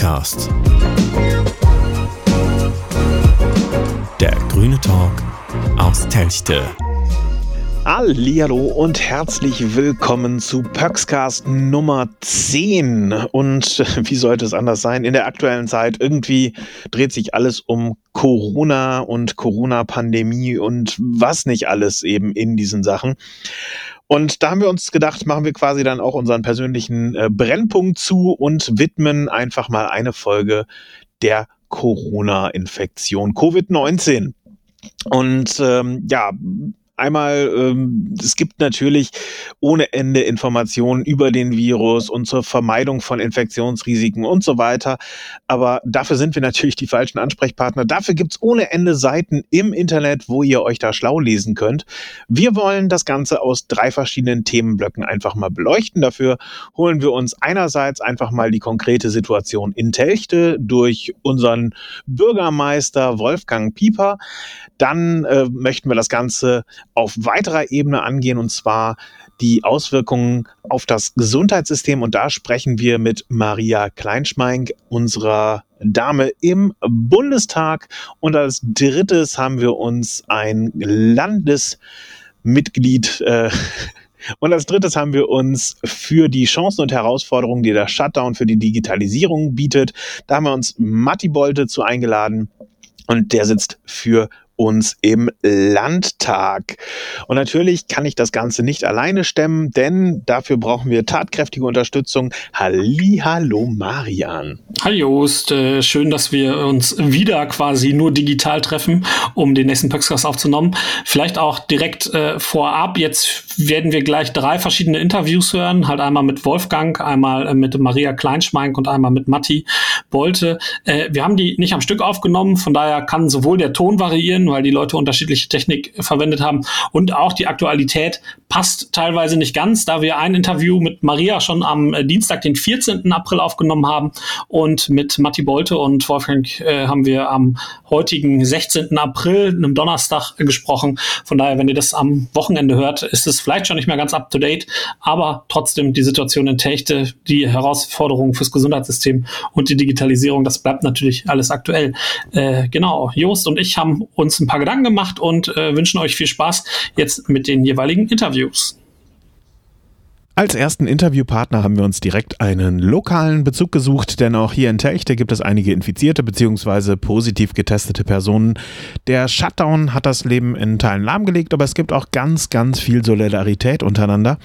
Pöxcast. Der grüne Talk aus Telchte. Hallo und herzlich willkommen zu Pöxcast Nummer 10. Und wie sollte es anders sein? In der aktuellen Zeit irgendwie dreht sich alles um Corona und Corona-Pandemie und was nicht alles eben in diesen Sachen. Und da haben wir uns gedacht, machen wir quasi dann auch unseren persönlichen äh, Brennpunkt zu und widmen einfach mal eine Folge der Corona-Infektion Covid-19. Und ähm, ja, Einmal, ähm, es gibt natürlich ohne Ende Informationen über den Virus und zur Vermeidung von Infektionsrisiken und so weiter. Aber dafür sind wir natürlich die falschen Ansprechpartner. Dafür gibt's ohne Ende Seiten im Internet, wo ihr euch da schlau lesen könnt. Wir wollen das Ganze aus drei verschiedenen Themenblöcken einfach mal beleuchten. Dafür holen wir uns einerseits einfach mal die konkrete Situation in Telchte durch unseren Bürgermeister Wolfgang Pieper. Dann äh, möchten wir das Ganze auf weiterer Ebene angehen und zwar die Auswirkungen auf das Gesundheitssystem. Und da sprechen wir mit Maria Kleinschmeink, unserer Dame im Bundestag. Und als drittes haben wir uns ein Landesmitglied äh, und als drittes haben wir uns für die Chancen und Herausforderungen, die der Shutdown für die Digitalisierung bietet, da haben wir uns Matti Bolte zu eingeladen und der sitzt für uns im Landtag. Und natürlich kann ich das Ganze nicht alleine stemmen, denn dafür brauchen wir tatkräftige Unterstützung. Hallo Marian. Hi Jost, äh, schön, dass wir uns wieder quasi nur digital treffen, um den nächsten Pöxcast aufzunehmen. Vielleicht auch direkt äh, vorab, jetzt werden wir gleich drei verschiedene Interviews hören, halt einmal mit Wolfgang, einmal äh, mit Maria Kleinschmeink und einmal mit Matti Bolte. Äh, wir haben die nicht am Stück aufgenommen, von daher kann sowohl der Ton variieren, weil die Leute unterschiedliche Technik verwendet haben. Und auch die Aktualität passt teilweise nicht ganz, da wir ein Interview mit Maria schon am äh, Dienstag, den 14. April aufgenommen haben. Und mit Matti Bolte und Wolfgang äh, haben wir am heutigen 16. April, einem Donnerstag, äh, gesprochen. Von daher, wenn ihr das am Wochenende hört, ist es vielleicht schon nicht mehr ganz up to date, aber trotzdem die Situation in Techte, die Herausforderungen fürs Gesundheitssystem und die Digitalisierung, das bleibt natürlich alles aktuell. Äh, genau, Jost und ich haben uns ein paar Gedanken gemacht und äh, wünschen euch viel Spaß jetzt mit den jeweiligen Interviews. Als ersten Interviewpartner haben wir uns direkt einen lokalen Bezug gesucht, denn auch hier in Techte gibt es einige infizierte bzw. positiv getestete Personen. Der Shutdown hat das Leben in Teilen lahmgelegt, aber es gibt auch ganz, ganz viel Solidarität untereinander.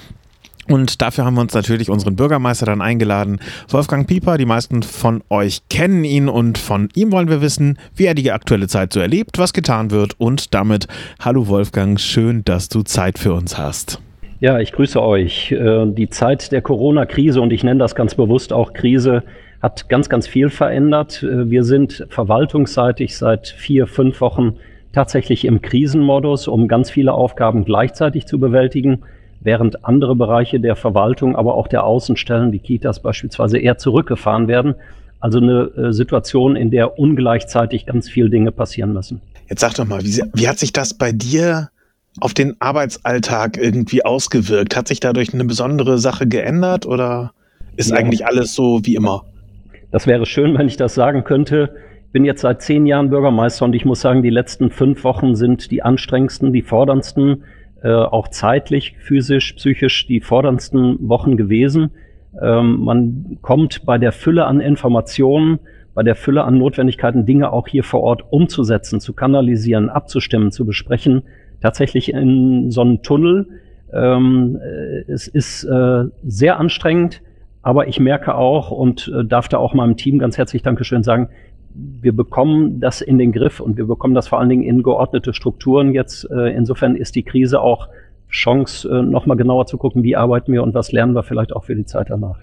Und dafür haben wir uns natürlich unseren Bürgermeister dann eingeladen, Wolfgang Pieper. Die meisten von euch kennen ihn und von ihm wollen wir wissen, wie er die aktuelle Zeit so erlebt, was getan wird und damit hallo Wolfgang, schön, dass du Zeit für uns hast. Ja, ich grüße euch. Äh, die Zeit der Corona-Krise und ich nenne das ganz bewusst auch Krise hat ganz, ganz viel verändert. Äh, wir sind verwaltungsseitig seit vier, fünf Wochen tatsächlich im Krisenmodus, um ganz viele Aufgaben gleichzeitig zu bewältigen während andere Bereiche der Verwaltung, aber auch der Außenstellen, die Kitas beispielsweise, eher zurückgefahren werden. Also eine äh, Situation, in der ungleichzeitig ganz viele Dinge passieren müssen. Jetzt sag doch mal, wie, wie hat sich das bei dir auf den Arbeitsalltag irgendwie ausgewirkt? Hat sich dadurch eine besondere Sache geändert oder ist ja. eigentlich alles so wie immer? Das wäre schön, wenn ich das sagen könnte. Ich bin jetzt seit zehn Jahren Bürgermeister und ich muss sagen, die letzten fünf Wochen sind die anstrengendsten, die forderndsten äh, auch zeitlich, physisch, psychisch die forderndsten Wochen gewesen. Ähm, man kommt bei der Fülle an Informationen, bei der Fülle an Notwendigkeiten, Dinge auch hier vor Ort umzusetzen, zu kanalisieren, abzustimmen, zu besprechen, tatsächlich in so einen Tunnel. Ähm, äh, es ist äh, sehr anstrengend, aber ich merke auch und äh, darf da auch meinem Team ganz herzlich Dankeschön sagen, wir bekommen das in den Griff und wir bekommen das vor allen Dingen in geordnete Strukturen jetzt. Äh, insofern ist die Krise auch Chance, äh, nochmal genauer zu gucken, wie arbeiten wir und was lernen wir vielleicht auch für die Zeit danach.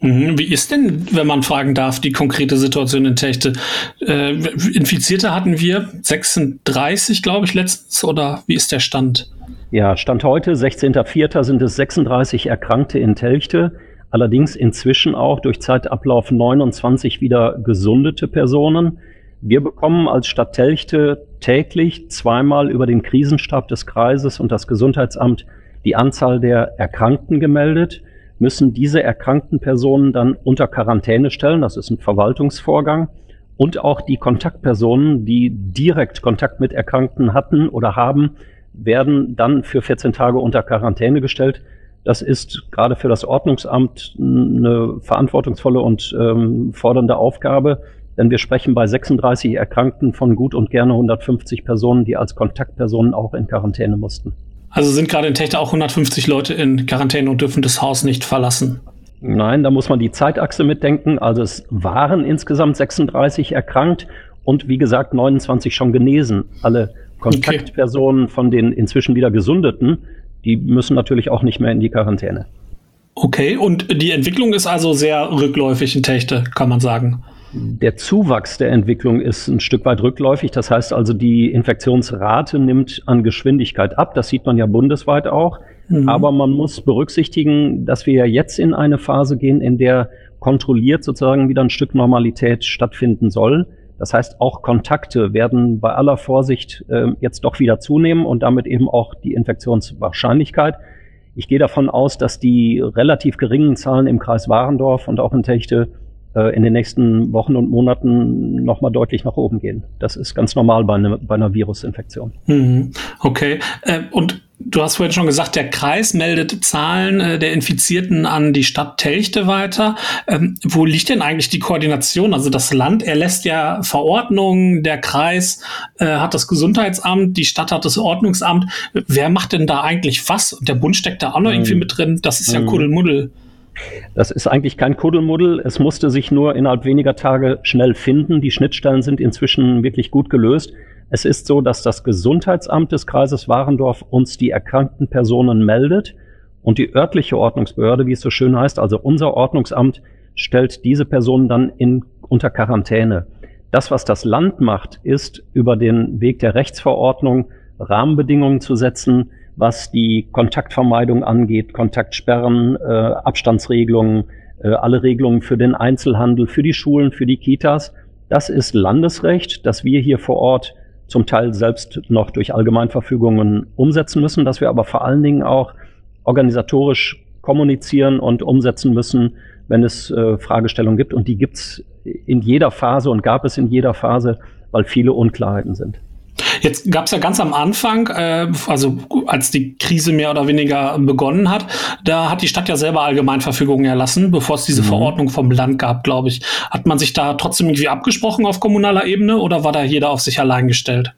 Mhm. Wie ist denn, wenn man fragen darf, die konkrete Situation in Techte? Äh, Infizierte hatten wir 36, glaube ich, letztens, oder wie ist der Stand? Ja, Stand heute, 16.04. sind es 36 Erkrankte in Telchte allerdings inzwischen auch durch Zeitablauf 29 wieder gesundete Personen. Wir bekommen als Stadt Telchte täglich zweimal über den Krisenstab des Kreises und das Gesundheitsamt die Anzahl der Erkrankten gemeldet. müssen diese erkrankten Personen dann unter Quarantäne stellen. Das ist ein Verwaltungsvorgang. Und auch die Kontaktpersonen, die direkt Kontakt mit Erkrankten hatten oder haben, werden dann für 14 Tage unter Quarantäne gestellt. Das ist gerade für das Ordnungsamt eine verantwortungsvolle und ähm, fordernde Aufgabe, denn wir sprechen bei 36 Erkrankten von gut und gerne 150 Personen, die als Kontaktpersonen auch in Quarantäne mussten. Also sind gerade in Techte auch 150 Leute in Quarantäne und dürfen das Haus nicht verlassen. Nein, da muss man die Zeitachse mitdenken. Also es waren insgesamt 36 erkrankt und wie gesagt 29 schon genesen. Alle Kontaktpersonen okay. von den inzwischen wieder gesundeten, die müssen natürlich auch nicht mehr in die Quarantäne. Okay, und die Entwicklung ist also sehr rückläufig in Techte, kann man sagen. Der Zuwachs der Entwicklung ist ein Stück weit rückläufig. Das heißt also, die Infektionsrate nimmt an Geschwindigkeit ab. Das sieht man ja bundesweit auch. Mhm. Aber man muss berücksichtigen, dass wir ja jetzt in eine Phase gehen, in der kontrolliert sozusagen wieder ein Stück Normalität stattfinden soll. Das heißt, auch Kontakte werden bei aller Vorsicht äh, jetzt doch wieder zunehmen und damit eben auch die Infektionswahrscheinlichkeit. Ich gehe davon aus, dass die relativ geringen Zahlen im Kreis Warendorf und auch in Techte äh, in den nächsten Wochen und Monaten nochmal deutlich nach oben gehen. Das ist ganz normal bei, ne, bei einer Virusinfektion. Mhm. Okay. Äh, und du hast vorhin schon gesagt, der Kreis meldet Zahlen äh, der Infizierten an die Stadt Telchte weiter. Ähm, wo liegt denn eigentlich die Koordination? Also das Land erlässt ja Verordnungen, der Kreis äh, hat das Gesundheitsamt, die Stadt hat das Ordnungsamt. Wer macht denn da eigentlich was? Und der Bund steckt da auch noch mhm. irgendwie mit drin. Das ist ja mhm. Kuddelmuddel. Das ist eigentlich kein Kuddelmuddel. Es musste sich nur innerhalb weniger Tage schnell finden. Die Schnittstellen sind inzwischen wirklich gut gelöst. Es ist so, dass das Gesundheitsamt des Kreises Warendorf uns die erkrankten Personen meldet und die örtliche Ordnungsbehörde, wie es so schön heißt, also unser Ordnungsamt, stellt diese Personen dann in, unter Quarantäne. Das, was das Land macht, ist über den Weg der Rechtsverordnung Rahmenbedingungen zu setzen, was die Kontaktvermeidung angeht, Kontaktsperren, äh, Abstandsregelungen, äh, alle Regelungen für den Einzelhandel, für die Schulen, für die Kitas. Das ist Landesrecht, das wir hier vor Ort zum Teil selbst noch durch Allgemeinverfügungen umsetzen müssen, dass wir aber vor allen Dingen auch organisatorisch kommunizieren und umsetzen müssen, wenn es äh, Fragestellungen gibt. Und die gibt es in jeder Phase und gab es in jeder Phase, weil viele Unklarheiten sind. Jetzt gab es ja ganz am Anfang, äh, also als die Krise mehr oder weniger begonnen hat, da hat die Stadt ja selber Allgemeinverfügungen erlassen, bevor es diese mhm. Verordnung vom Land gab, glaube ich. Hat man sich da trotzdem irgendwie abgesprochen auf kommunaler Ebene oder war da jeder auf sich allein gestellt?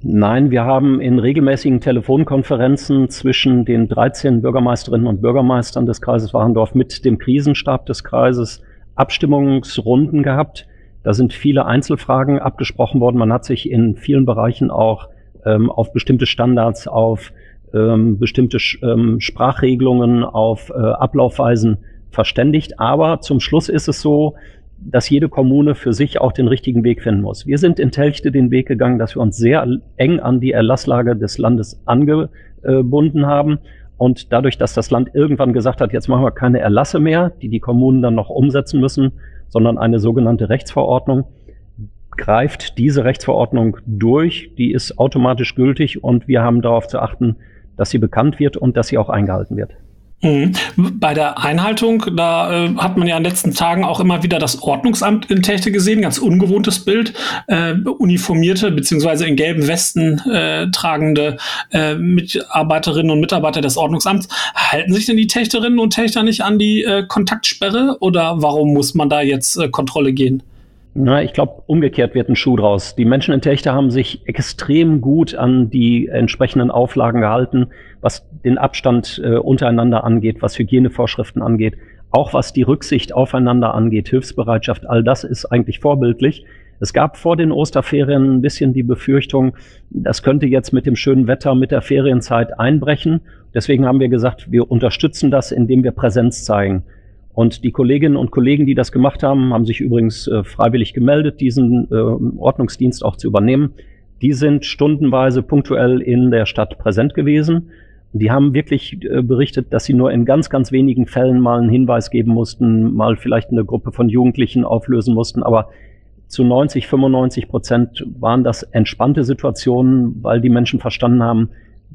Nein, wir haben in regelmäßigen Telefonkonferenzen zwischen den 13 Bürgermeisterinnen und Bürgermeistern des Kreises Warendorf mit dem Krisenstab des Kreises Abstimmungsrunden gehabt da sind viele Einzelfragen abgesprochen worden. Man hat sich in vielen Bereichen auch ähm, auf bestimmte Standards, auf ähm, bestimmte ähm, Sprachregelungen, auf äh, Ablaufweisen verständigt. Aber zum Schluss ist es so, dass jede Kommune für sich auch den richtigen Weg finden muss. Wir sind in Telchte den Weg gegangen, dass wir uns sehr eng an die Erlasslage des Landes angebunden haben. Und dadurch, dass das Land irgendwann gesagt hat, jetzt machen wir keine Erlasse mehr, die die Kommunen dann noch umsetzen müssen, sondern eine sogenannte Rechtsverordnung greift diese Rechtsverordnung durch, die ist automatisch gültig und wir haben darauf zu achten, dass sie bekannt wird und dass sie auch eingehalten wird. Mhm. Bei der Einhaltung, da äh, hat man ja in den letzten Tagen auch immer wieder das Ordnungsamt in Techte gesehen, ganz ungewohntes Bild. Äh, uniformierte beziehungsweise in gelben Westen äh, tragende äh, Mitarbeiterinnen und Mitarbeiter des Ordnungsamts. Halten sich denn die Techterinnen und Techter nicht an die äh, Kontaktsperre oder warum muss man da jetzt äh, Kontrolle gehen? Na, ich glaube, umgekehrt wird ein Schuh draus. Die Menschen in Techte haben sich extrem gut an die entsprechenden Auflagen gehalten, was den Abstand äh, untereinander angeht, was Hygienevorschriften angeht, auch was die Rücksicht aufeinander angeht, Hilfsbereitschaft, all das ist eigentlich vorbildlich. Es gab vor den Osterferien ein bisschen die Befürchtung, das könnte jetzt mit dem schönen Wetter, mit der Ferienzeit einbrechen. Deswegen haben wir gesagt, wir unterstützen das, indem wir Präsenz zeigen. Und die Kolleginnen und Kollegen, die das gemacht haben, haben sich übrigens äh, freiwillig gemeldet, diesen äh, Ordnungsdienst auch zu übernehmen. Die sind stundenweise punktuell in der Stadt präsent gewesen. Die haben wirklich äh, berichtet, dass sie nur in ganz, ganz wenigen Fällen mal einen Hinweis geben mussten, mal vielleicht eine Gruppe von Jugendlichen auflösen mussten, aber zu 90, 95 Prozent waren das entspannte Situationen, weil die Menschen verstanden haben,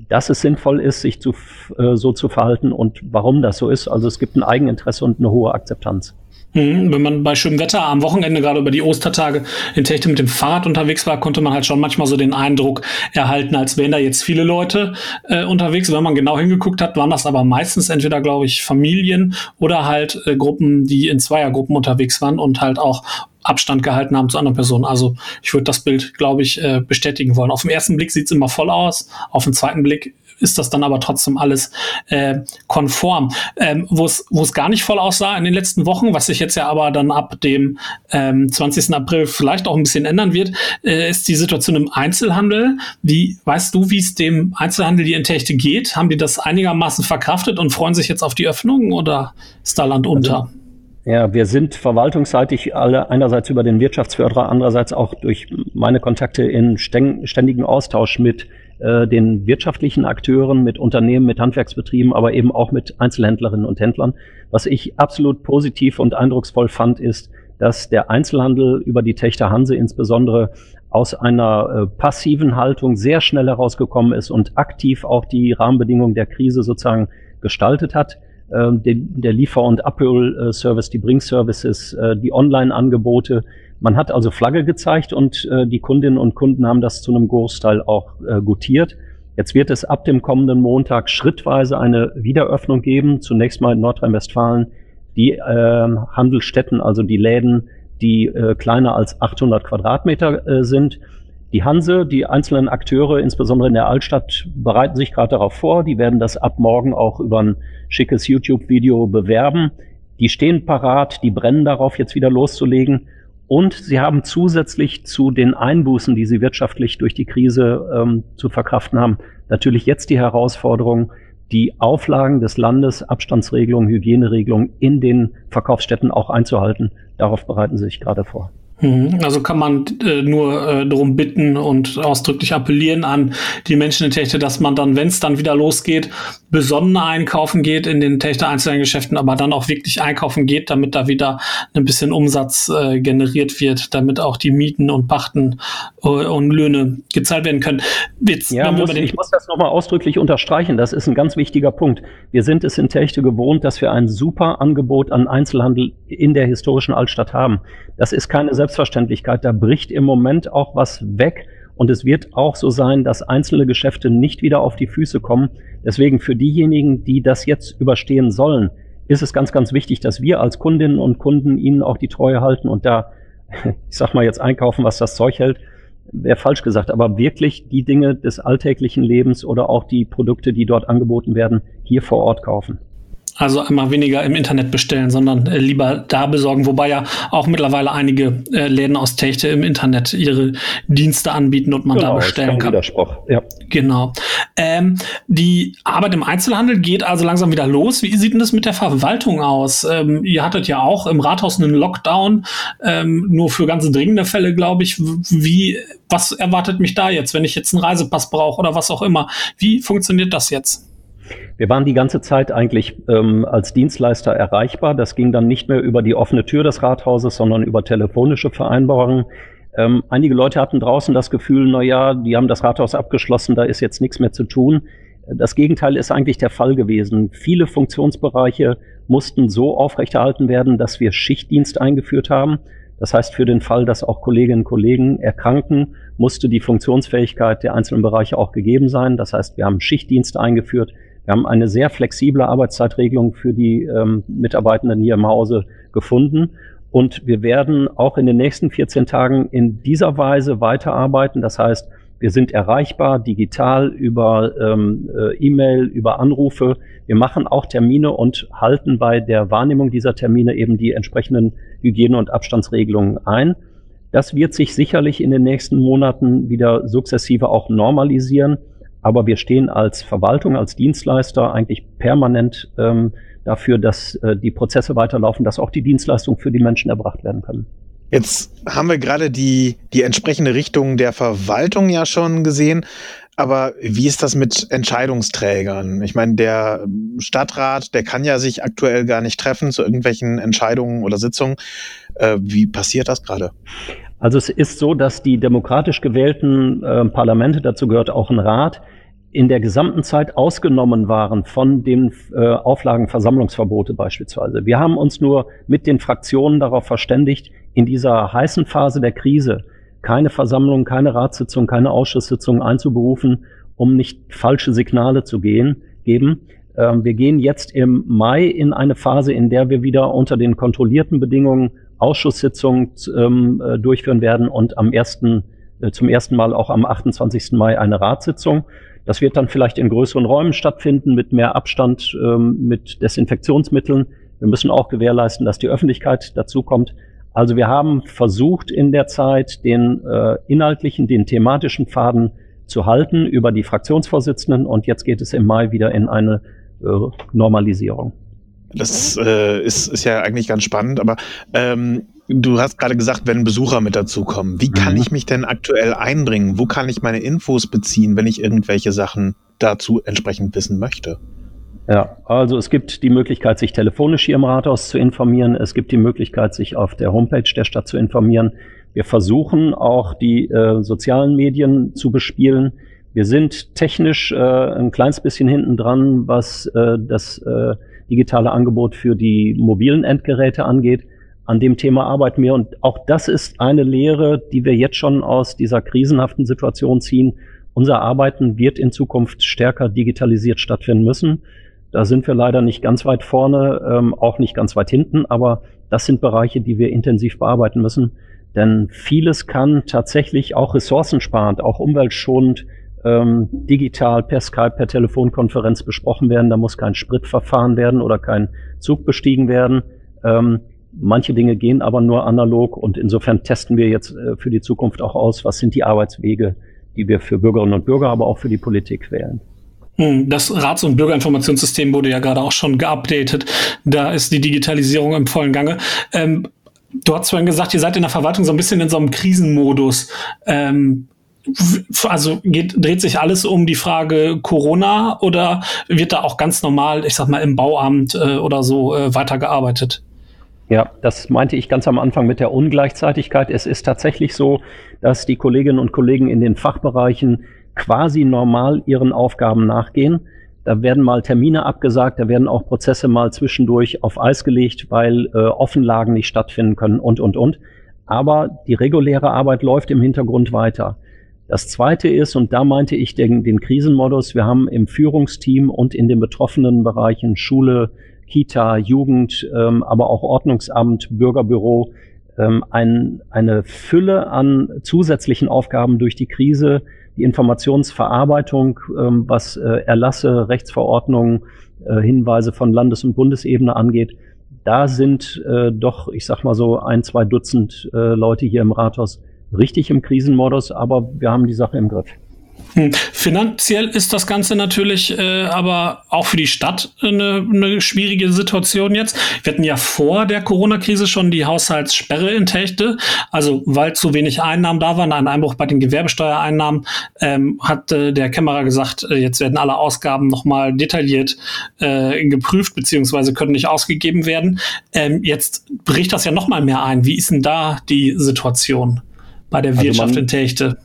dass es sinnvoll ist, sich zu, äh, so zu verhalten und warum das so ist. Also es gibt ein Eigeninteresse und eine hohe Akzeptanz. Mhm, wenn man bei schönem Wetter am Wochenende, gerade über die Ostertage in Techte mit dem Fahrrad unterwegs war, konnte man halt schon manchmal so den Eindruck erhalten, als wären da jetzt viele Leute äh, unterwegs. Wenn man genau hingeguckt hat, waren das aber meistens entweder, glaube ich, Familien oder halt äh, Gruppen, die in Zweiergruppen unterwegs waren und halt auch Abstand gehalten haben zu anderen Personen. Also ich würde das Bild, glaube ich, äh, bestätigen wollen. Auf den ersten Blick sieht es immer voll aus, auf den zweiten Blick ist das dann aber trotzdem alles äh, konform. Ähm, Wo es gar nicht voll aussah in den letzten Wochen, was sich jetzt ja aber dann ab dem ähm, 20. April vielleicht auch ein bisschen ändern wird, äh, ist die Situation im Einzelhandel. Wie weißt du, wie es dem Einzelhandel die Intechte geht? Haben die das einigermaßen verkraftet und freuen sich jetzt auf die Öffnung oder ist da Land unter? Also, ja, wir sind verwaltungsseitig alle einerseits über den Wirtschaftsförderer, andererseits auch durch meine Kontakte in ständigen Austausch mit äh, den wirtschaftlichen Akteuren, mit Unternehmen, mit Handwerksbetrieben, aber eben auch mit Einzelhändlerinnen und Händlern. Was ich absolut positiv und eindrucksvoll fand, ist, dass der Einzelhandel über die Techter Hanse insbesondere aus einer äh, passiven Haltung sehr schnell herausgekommen ist und aktiv auch die Rahmenbedingungen der Krise sozusagen gestaltet hat. Äh, den, der Liefer- und Abhol-Service, die Bring-Services, äh, die Online-Angebote, man hat also Flagge gezeigt und äh, die Kundinnen und Kunden haben das zu einem Großteil auch äh, gutiert. Jetzt wird es ab dem kommenden Montag schrittweise eine Wiederöffnung geben. Zunächst mal in Nordrhein-Westfalen die äh, Handelsstätten, also die Läden, die kleiner als 800 Quadratmeter sind. Die Hanse, die einzelnen Akteure, insbesondere in der Altstadt, bereiten sich gerade darauf vor. Die werden das ab morgen auch über ein schickes YouTube-Video bewerben. Die stehen parat, die brennen darauf, jetzt wieder loszulegen. Und sie haben zusätzlich zu den Einbußen, die sie wirtschaftlich durch die Krise ähm, zu verkraften haben, natürlich jetzt die Herausforderung, die Auflagen des Landes, Abstandsregelungen, Hygieneregelungen in den Verkaufsstätten auch einzuhalten. Darauf bereiten sie sich gerade vor. Mhm. Also kann man äh, nur äh, darum bitten und ausdrücklich appellieren an die Menschen in Techte, dass man dann, wenn es dann wieder losgeht, besonnen einkaufen geht in den Techte Einzelgeschäften, aber dann auch wirklich einkaufen geht, damit da wieder ein bisschen Umsatz äh, generiert wird, damit auch die Mieten und Pachten äh, und Löhne gezahlt werden können. Jetzt, ja, muss, ich muss das nochmal ausdrücklich unterstreichen. Das ist ein ganz wichtiger Punkt. Wir sind es in Techte gewohnt, dass wir ein super Angebot an Einzelhandel in der historischen Altstadt haben. Das ist keine Selbstverständlichkeit. Da bricht im Moment auch was weg. Und es wird auch so sein, dass einzelne Geschäfte nicht wieder auf die Füße kommen. Deswegen für diejenigen, die das jetzt überstehen sollen, ist es ganz, ganz wichtig, dass wir als Kundinnen und Kunden ihnen auch die Treue halten und da, ich sag mal jetzt einkaufen, was das Zeug hält, wäre falsch gesagt, aber wirklich die Dinge des alltäglichen Lebens oder auch die Produkte, die dort angeboten werden, hier vor Ort kaufen. Also einmal weniger im Internet bestellen, sondern äh, lieber da besorgen, wobei ja auch mittlerweile einige äh, Läden aus Techte im Internet ihre Dienste anbieten und man genau, da bestellen kann. Widerspruch. Ja. Genau. Ähm, die Arbeit im Einzelhandel geht also langsam wieder los. Wie sieht denn das mit der Verwaltung aus? Ähm, ihr hattet ja auch im Rathaus einen Lockdown, ähm, nur für ganz dringende Fälle, glaube ich. Wie, was erwartet mich da jetzt, wenn ich jetzt einen Reisepass brauche oder was auch immer? Wie funktioniert das jetzt? Wir waren die ganze Zeit eigentlich ähm, als Dienstleister erreichbar. Das ging dann nicht mehr über die offene Tür des Rathauses, sondern über telefonische Vereinbarungen. Ähm, einige Leute hatten draußen das Gefühl, na ja, die haben das Rathaus abgeschlossen, da ist jetzt nichts mehr zu tun. Das Gegenteil ist eigentlich der Fall gewesen. Viele Funktionsbereiche mussten so aufrechterhalten werden, dass wir Schichtdienst eingeführt haben. Das heißt, für den Fall, dass auch Kolleginnen und Kollegen erkranken, musste die Funktionsfähigkeit der einzelnen Bereiche auch gegeben sein. Das heißt, wir haben Schichtdienst eingeführt. Wir haben eine sehr flexible Arbeitszeitregelung für die ähm, Mitarbeitenden hier im Hause gefunden. Und wir werden auch in den nächsten 14 Tagen in dieser Weise weiterarbeiten. Das heißt, wir sind erreichbar digital über ähm, äh, E-Mail, über Anrufe. Wir machen auch Termine und halten bei der Wahrnehmung dieser Termine eben die entsprechenden Hygiene- und Abstandsregelungen ein. Das wird sich sicherlich in den nächsten Monaten wieder sukzessive auch normalisieren. Aber wir stehen als Verwaltung, als Dienstleister eigentlich permanent ähm, dafür, dass äh, die Prozesse weiterlaufen, dass auch die Dienstleistungen für die Menschen erbracht werden können. Jetzt haben wir gerade die, die entsprechende Richtung der Verwaltung ja schon gesehen. Aber wie ist das mit Entscheidungsträgern? Ich meine, der Stadtrat, der kann ja sich aktuell gar nicht treffen zu irgendwelchen Entscheidungen oder Sitzungen. Äh, wie passiert das gerade? Also es ist so, dass die demokratisch gewählten äh, Parlamente, dazu gehört auch ein Rat, in der gesamten Zeit ausgenommen waren von den äh, Auflagen Versammlungsverbote beispielsweise. Wir haben uns nur mit den Fraktionen darauf verständigt, in dieser heißen Phase der Krise keine Versammlung, keine Ratssitzung, keine Ausschusssitzung einzuberufen, um nicht falsche Signale zu gehen, geben. Ähm, wir gehen jetzt im Mai in eine Phase, in der wir wieder unter den kontrollierten Bedingungen Ausschusssitzungen ähm, äh, durchführen werden und am ersten, äh, zum ersten Mal auch am 28. Mai eine Ratssitzung. Das wird dann vielleicht in größeren Räumen stattfinden, mit mehr Abstand, ähm, mit Desinfektionsmitteln. Wir müssen auch gewährleisten, dass die Öffentlichkeit dazukommt. Also wir haben versucht in der Zeit, den äh, inhaltlichen, den thematischen Faden zu halten über die Fraktionsvorsitzenden und jetzt geht es im Mai wieder in eine äh, Normalisierung. Das äh, ist, ist ja eigentlich ganz spannend, aber ähm, Du hast gerade gesagt, wenn Besucher mit dazukommen. Wie kann mhm. ich mich denn aktuell einbringen? Wo kann ich meine Infos beziehen, wenn ich irgendwelche Sachen dazu entsprechend wissen möchte? Ja, also es gibt die Möglichkeit, sich telefonisch hier im Rathaus zu informieren. Es gibt die Möglichkeit, sich auf der Homepage der Stadt zu informieren. Wir versuchen auch die äh, sozialen Medien zu bespielen. Wir sind technisch äh, ein kleines bisschen hinten dran, was äh, das äh, digitale Angebot für die mobilen Endgeräte angeht. An dem Thema arbeiten wir und auch das ist eine Lehre, die wir jetzt schon aus dieser krisenhaften Situation ziehen. Unser Arbeiten wird in Zukunft stärker digitalisiert stattfinden müssen. Da sind wir leider nicht ganz weit vorne, ähm, auch nicht ganz weit hinten, aber das sind Bereiche, die wir intensiv bearbeiten müssen. Denn vieles kann tatsächlich auch ressourcensparend, auch umweltschonend ähm, digital per Skype, per Telefonkonferenz besprochen werden. Da muss kein Sprit verfahren werden oder kein Zug bestiegen werden. Ähm, Manche Dinge gehen aber nur analog und insofern testen wir jetzt äh, für die Zukunft auch aus, was sind die Arbeitswege, die wir für Bürgerinnen und Bürger, aber auch für die Politik wählen. Hm, das Rats- und Bürgerinformationssystem wurde ja gerade auch schon geupdatet. Da ist die Digitalisierung im vollen Gange. Ähm, du hast vorhin gesagt, ihr seid in der Verwaltung so ein bisschen in so einem Krisenmodus. Ähm, also geht, dreht sich alles um die Frage Corona oder wird da auch ganz normal, ich sag mal, im Bauamt äh, oder so äh, weitergearbeitet? Ja, das meinte ich ganz am Anfang mit der Ungleichzeitigkeit. Es ist tatsächlich so, dass die Kolleginnen und Kollegen in den Fachbereichen quasi normal ihren Aufgaben nachgehen. Da werden mal Termine abgesagt, da werden auch Prozesse mal zwischendurch auf Eis gelegt, weil äh, Offenlagen nicht stattfinden können und, und, und. Aber die reguläre Arbeit läuft im Hintergrund weiter. Das Zweite ist, und da meinte ich den, den Krisenmodus, wir haben im Führungsteam und in den betroffenen Bereichen Schule, Kita, Jugend, ähm, aber auch Ordnungsamt, Bürgerbüro, ähm, ein, eine Fülle an zusätzlichen Aufgaben durch die Krise, die Informationsverarbeitung, ähm, was äh, Erlasse, Rechtsverordnungen, äh, Hinweise von Landes- und Bundesebene angeht. Da sind äh, doch, ich sag mal so, ein, zwei Dutzend äh, Leute hier im Rathaus richtig im Krisenmodus, aber wir haben die Sache im Griff. Hm. Finanziell ist das Ganze natürlich äh, aber auch für die Stadt eine, eine schwierige Situation jetzt. Wir hatten ja vor der Corona-Krise schon die Haushaltssperre in Techte. Also weil zu wenig Einnahmen da waren, ein Einbruch bei den Gewerbesteuereinnahmen, ähm, hat äh, der Kämmerer gesagt, äh, jetzt werden alle Ausgaben nochmal detailliert äh, geprüft, beziehungsweise können nicht ausgegeben werden. Ähm, jetzt bricht das ja nochmal mehr ein. Wie ist denn da die Situation bei der also Wirtschaft in Techte?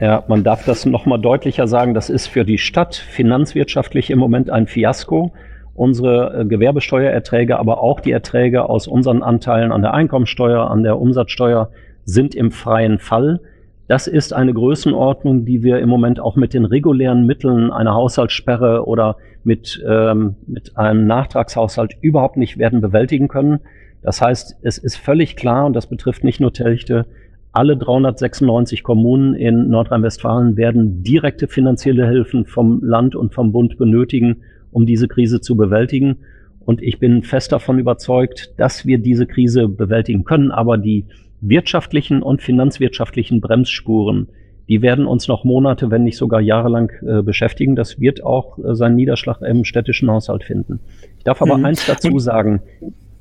Ja, man darf das nochmal deutlicher sagen. Das ist für die Stadt finanzwirtschaftlich im Moment ein Fiasko. Unsere äh, Gewerbesteuererträge, aber auch die Erträge aus unseren Anteilen an der Einkommensteuer, an der Umsatzsteuer sind im freien Fall. Das ist eine Größenordnung, die wir im Moment auch mit den regulären Mitteln einer Haushaltssperre oder mit, ähm, mit einem Nachtragshaushalt überhaupt nicht werden bewältigen können. Das heißt, es ist völlig klar, und das betrifft nicht nur Telchte, alle 396 Kommunen in Nordrhein-Westfalen werden direkte finanzielle Hilfen vom Land und vom Bund benötigen, um diese Krise zu bewältigen. Und ich bin fest davon überzeugt, dass wir diese Krise bewältigen können. Aber die wirtschaftlichen und finanzwirtschaftlichen Bremsspuren, die werden uns noch Monate, wenn nicht sogar jahrelang äh, beschäftigen. Das wird auch äh, seinen Niederschlag im städtischen Haushalt finden. Ich darf aber mhm. eins dazu sagen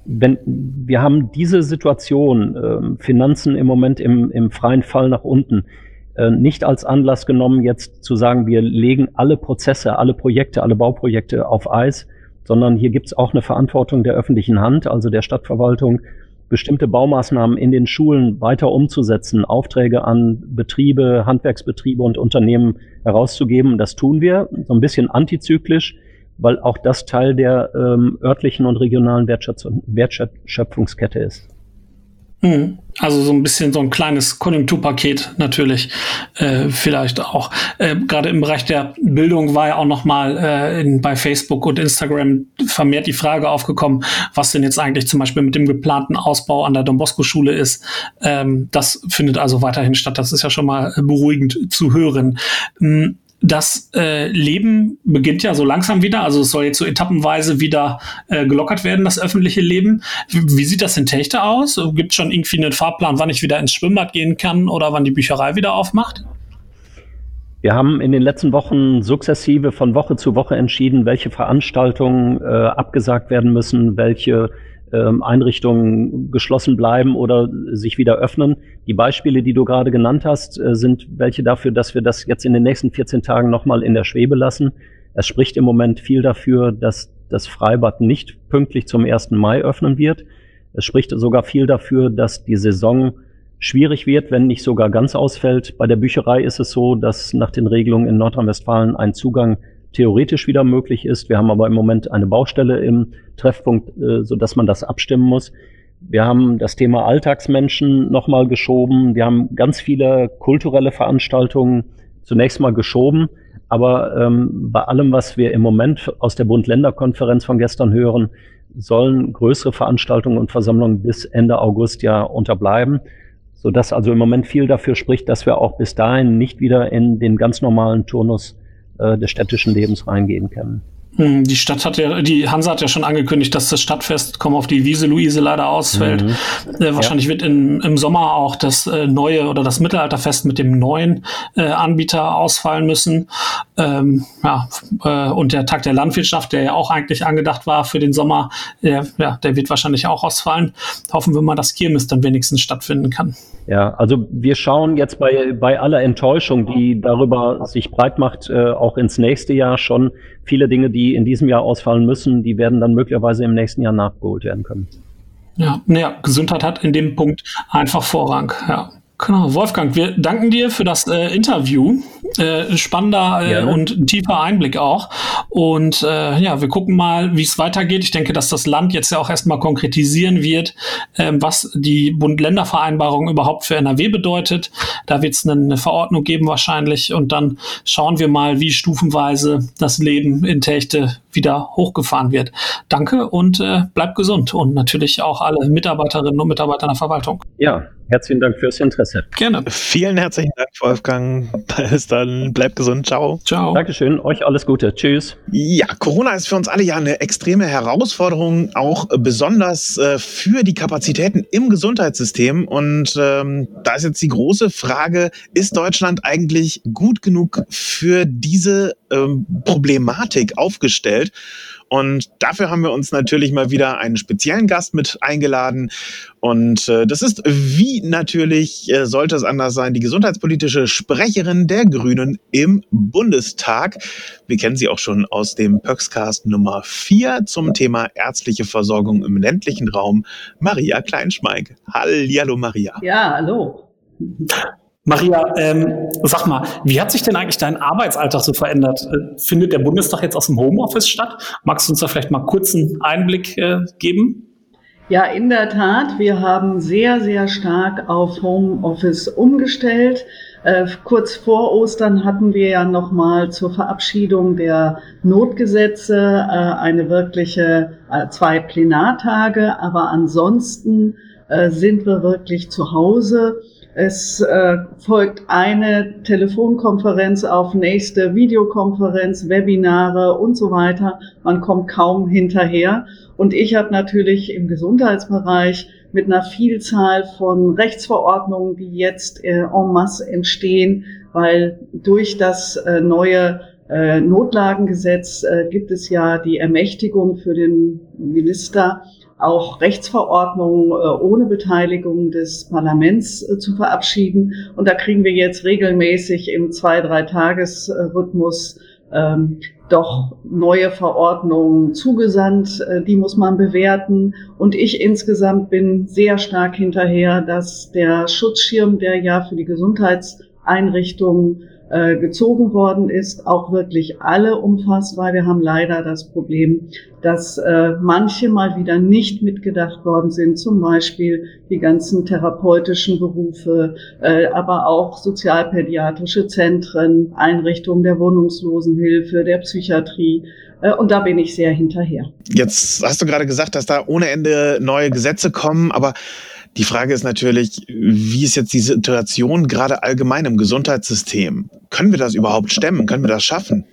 wenn wir haben diese Situation, äh, Finanzen im Moment im, im freien Fall nach unten, äh, nicht als Anlass genommen, jetzt zu sagen, wir legen alle Prozesse, alle Projekte, alle Bauprojekte auf Eis, sondern hier gibt es auch eine Verantwortung der öffentlichen Hand, also der Stadtverwaltung, bestimmte Baumaßnahmen in den Schulen weiter umzusetzen, Aufträge an Betriebe, Handwerksbetriebe und Unternehmen herauszugeben. Das tun wir, so ein bisschen antizyklisch, weil auch das Teil der ähm, örtlichen und regionalen Wertschöpfungskette ist. Hm. Also so ein bisschen so ein kleines Konjunkturpaket natürlich äh, vielleicht auch. Äh, Gerade im Bereich der Bildung war ja auch noch mal äh, bei Facebook und Instagram vermehrt die Frage aufgekommen, was denn jetzt eigentlich zum Beispiel mit dem geplanten Ausbau an der Don Bosco Schule ist. Ähm, das findet also weiterhin statt. Das ist ja schon mal beruhigend zu hören. Hm das äh, Leben beginnt ja so langsam wieder, also es soll jetzt so etappenweise wieder äh, gelockert werden, das öffentliche Leben. Wie, wie sieht das in Techte aus? Gibt es schon irgendwie einen Fahrplan, wann ich wieder ins Schwimmbad gehen kann oder wann die Bücherei wieder aufmacht? Wir haben in den letzten Wochen sukzessive von Woche zu Woche entschieden, welche Veranstaltungen äh, abgesagt werden müssen, welche Einrichtungen geschlossen bleiben oder sich wieder öffnen. Die Beispiele, die du gerade genannt hast, äh, sind welche dafür, dass wir das jetzt in den nächsten 14 Tagen nochmal in der Schwebe lassen. Es spricht im Moment viel dafür, dass das Freibad nicht pünktlich zum 1. Mai öffnen wird. Es spricht sogar viel dafür, dass die Saison schwierig wird, wenn nicht sogar ganz ausfällt. Bei der Bücherei ist es so, dass nach den Regelungen in Nordrhein-Westfalen ein Zugang theoretisch wieder möglich ist. Wir haben aber im Moment eine Baustelle im Treffpunkt, äh, so dass man das abstimmen muss. Wir haben das Thema Alltagsmenschen nochmal geschoben. Wir haben ganz viele kulturelle Veranstaltungen zunächst mal geschoben. Aber ähm, bei allem, was wir im Moment aus der Bund-Länder-Konferenz von gestern hören, sollen größere Veranstaltungen und Versammlungen bis Ende August ja unterbleiben, sodass also im Moment viel dafür spricht, dass wir auch bis dahin nicht wieder in den ganz normalen Turnus äh, des städtischen Lebens reingehen können. Hm, die Stadt hat ja, die Hansa hat ja schon angekündigt, dass das Stadtfest komm auf die Wiese Luise leider ausfällt. Mhm. Äh, wahrscheinlich ja. wird in, im Sommer auch das äh, neue oder das Mittelalterfest mit dem neuen äh, Anbieter ausfallen müssen. Ähm, ja, äh, und der Tag der Landwirtschaft, der ja auch eigentlich angedacht war für den Sommer, der, ja, der wird wahrscheinlich auch ausfallen. Hoffen wir mal, dass Kirmes dann wenigstens stattfinden kann. Ja, also wir schauen jetzt bei, bei aller Enttäuschung, die darüber sich breit macht, äh, auch ins nächste Jahr schon. Viele Dinge, die in diesem Jahr ausfallen müssen, die werden dann möglicherweise im nächsten Jahr nachgeholt werden können. Ja, naja, Gesundheit hat in dem Punkt einfach Vorrang, ja. Genau, Wolfgang, wir danken dir für das äh, Interview. Äh, spannender äh, und tiefer Einblick auch. Und äh, ja, wir gucken mal, wie es weitergeht. Ich denke, dass das Land jetzt ja auch erstmal konkretisieren wird, ähm, was die Bund-Länder-Vereinbarung überhaupt für NRW bedeutet. Da wird es eine Verordnung geben wahrscheinlich. Und dann schauen wir mal, wie stufenweise das Leben in Techte wieder hochgefahren wird. Danke und äh, bleibt gesund und natürlich auch alle Mitarbeiterinnen und Mitarbeiter der Verwaltung. Ja, herzlichen Dank fürs Interesse. Gerne. Vielen herzlichen Dank, Wolfgang. Bis dann. Bleibt gesund. Ciao. Ciao. Dankeschön. Euch alles Gute. Tschüss. Ja, Corona ist für uns alle ja eine extreme Herausforderung, auch besonders äh, für die Kapazitäten im Gesundheitssystem. Und ähm, da ist jetzt die große Frage, ist Deutschland eigentlich gut genug für diese ähm, Problematik aufgestellt? Und dafür haben wir uns natürlich mal wieder einen speziellen Gast mit eingeladen. Und äh, das ist, wie natürlich äh, sollte es anders sein, die gesundheitspolitische Sprecherin der Grünen im Bundestag. Wir kennen sie auch schon aus dem Pöxcast Nummer 4 zum Thema ärztliche Versorgung im ländlichen Raum, Maria Kleinschmeig. Hallo Maria. Ja, hallo. Maria, ähm, sag mal, wie hat sich denn eigentlich dein Arbeitsalltag so verändert? Äh, findet der Bundestag jetzt aus dem Homeoffice statt? Magst du uns da vielleicht mal kurz einen Einblick äh, geben? Ja, in der Tat. Wir haben sehr, sehr stark auf Homeoffice umgestellt. Äh, kurz vor Ostern hatten wir ja nochmal zur Verabschiedung der Notgesetze äh, eine wirkliche äh, zwei Plenartage, aber ansonsten äh, sind wir wirklich zu Hause es äh, folgt eine Telefonkonferenz auf nächste Videokonferenz, Webinare und so weiter. Man kommt kaum hinterher. Und ich habe natürlich im Gesundheitsbereich mit einer Vielzahl von Rechtsverordnungen, die jetzt äh, en masse entstehen, weil durch das äh, neue äh, Notlagengesetz äh, gibt es ja die Ermächtigung für den Minister, auch Rechtsverordnungen äh, ohne Beteiligung des Parlaments äh, zu verabschieden. Und da kriegen wir jetzt regelmäßig im zwei-, drei Tagesrhythmus ähm, doch neue Verordnungen zugesandt, äh, die muss man bewerten. Und ich insgesamt bin sehr stark hinterher, dass der Schutzschirm, der ja für die Gesundheitseinrichtungen äh, gezogen worden ist, auch wirklich alle umfasst, weil wir haben leider das Problem, dass äh, manche mal wieder nicht mitgedacht worden sind, zum Beispiel die ganzen therapeutischen Berufe, äh, aber auch sozialpädiatrische Zentren, Einrichtungen der Wohnungslosenhilfe, der Psychiatrie. Äh, und da bin ich sehr hinterher. Jetzt hast du gerade gesagt, dass da ohne Ende neue Gesetze kommen, aber die Frage ist natürlich, wie ist jetzt die Situation gerade allgemein im Gesundheitssystem? Können wir das überhaupt stemmen? Können wir das schaffen?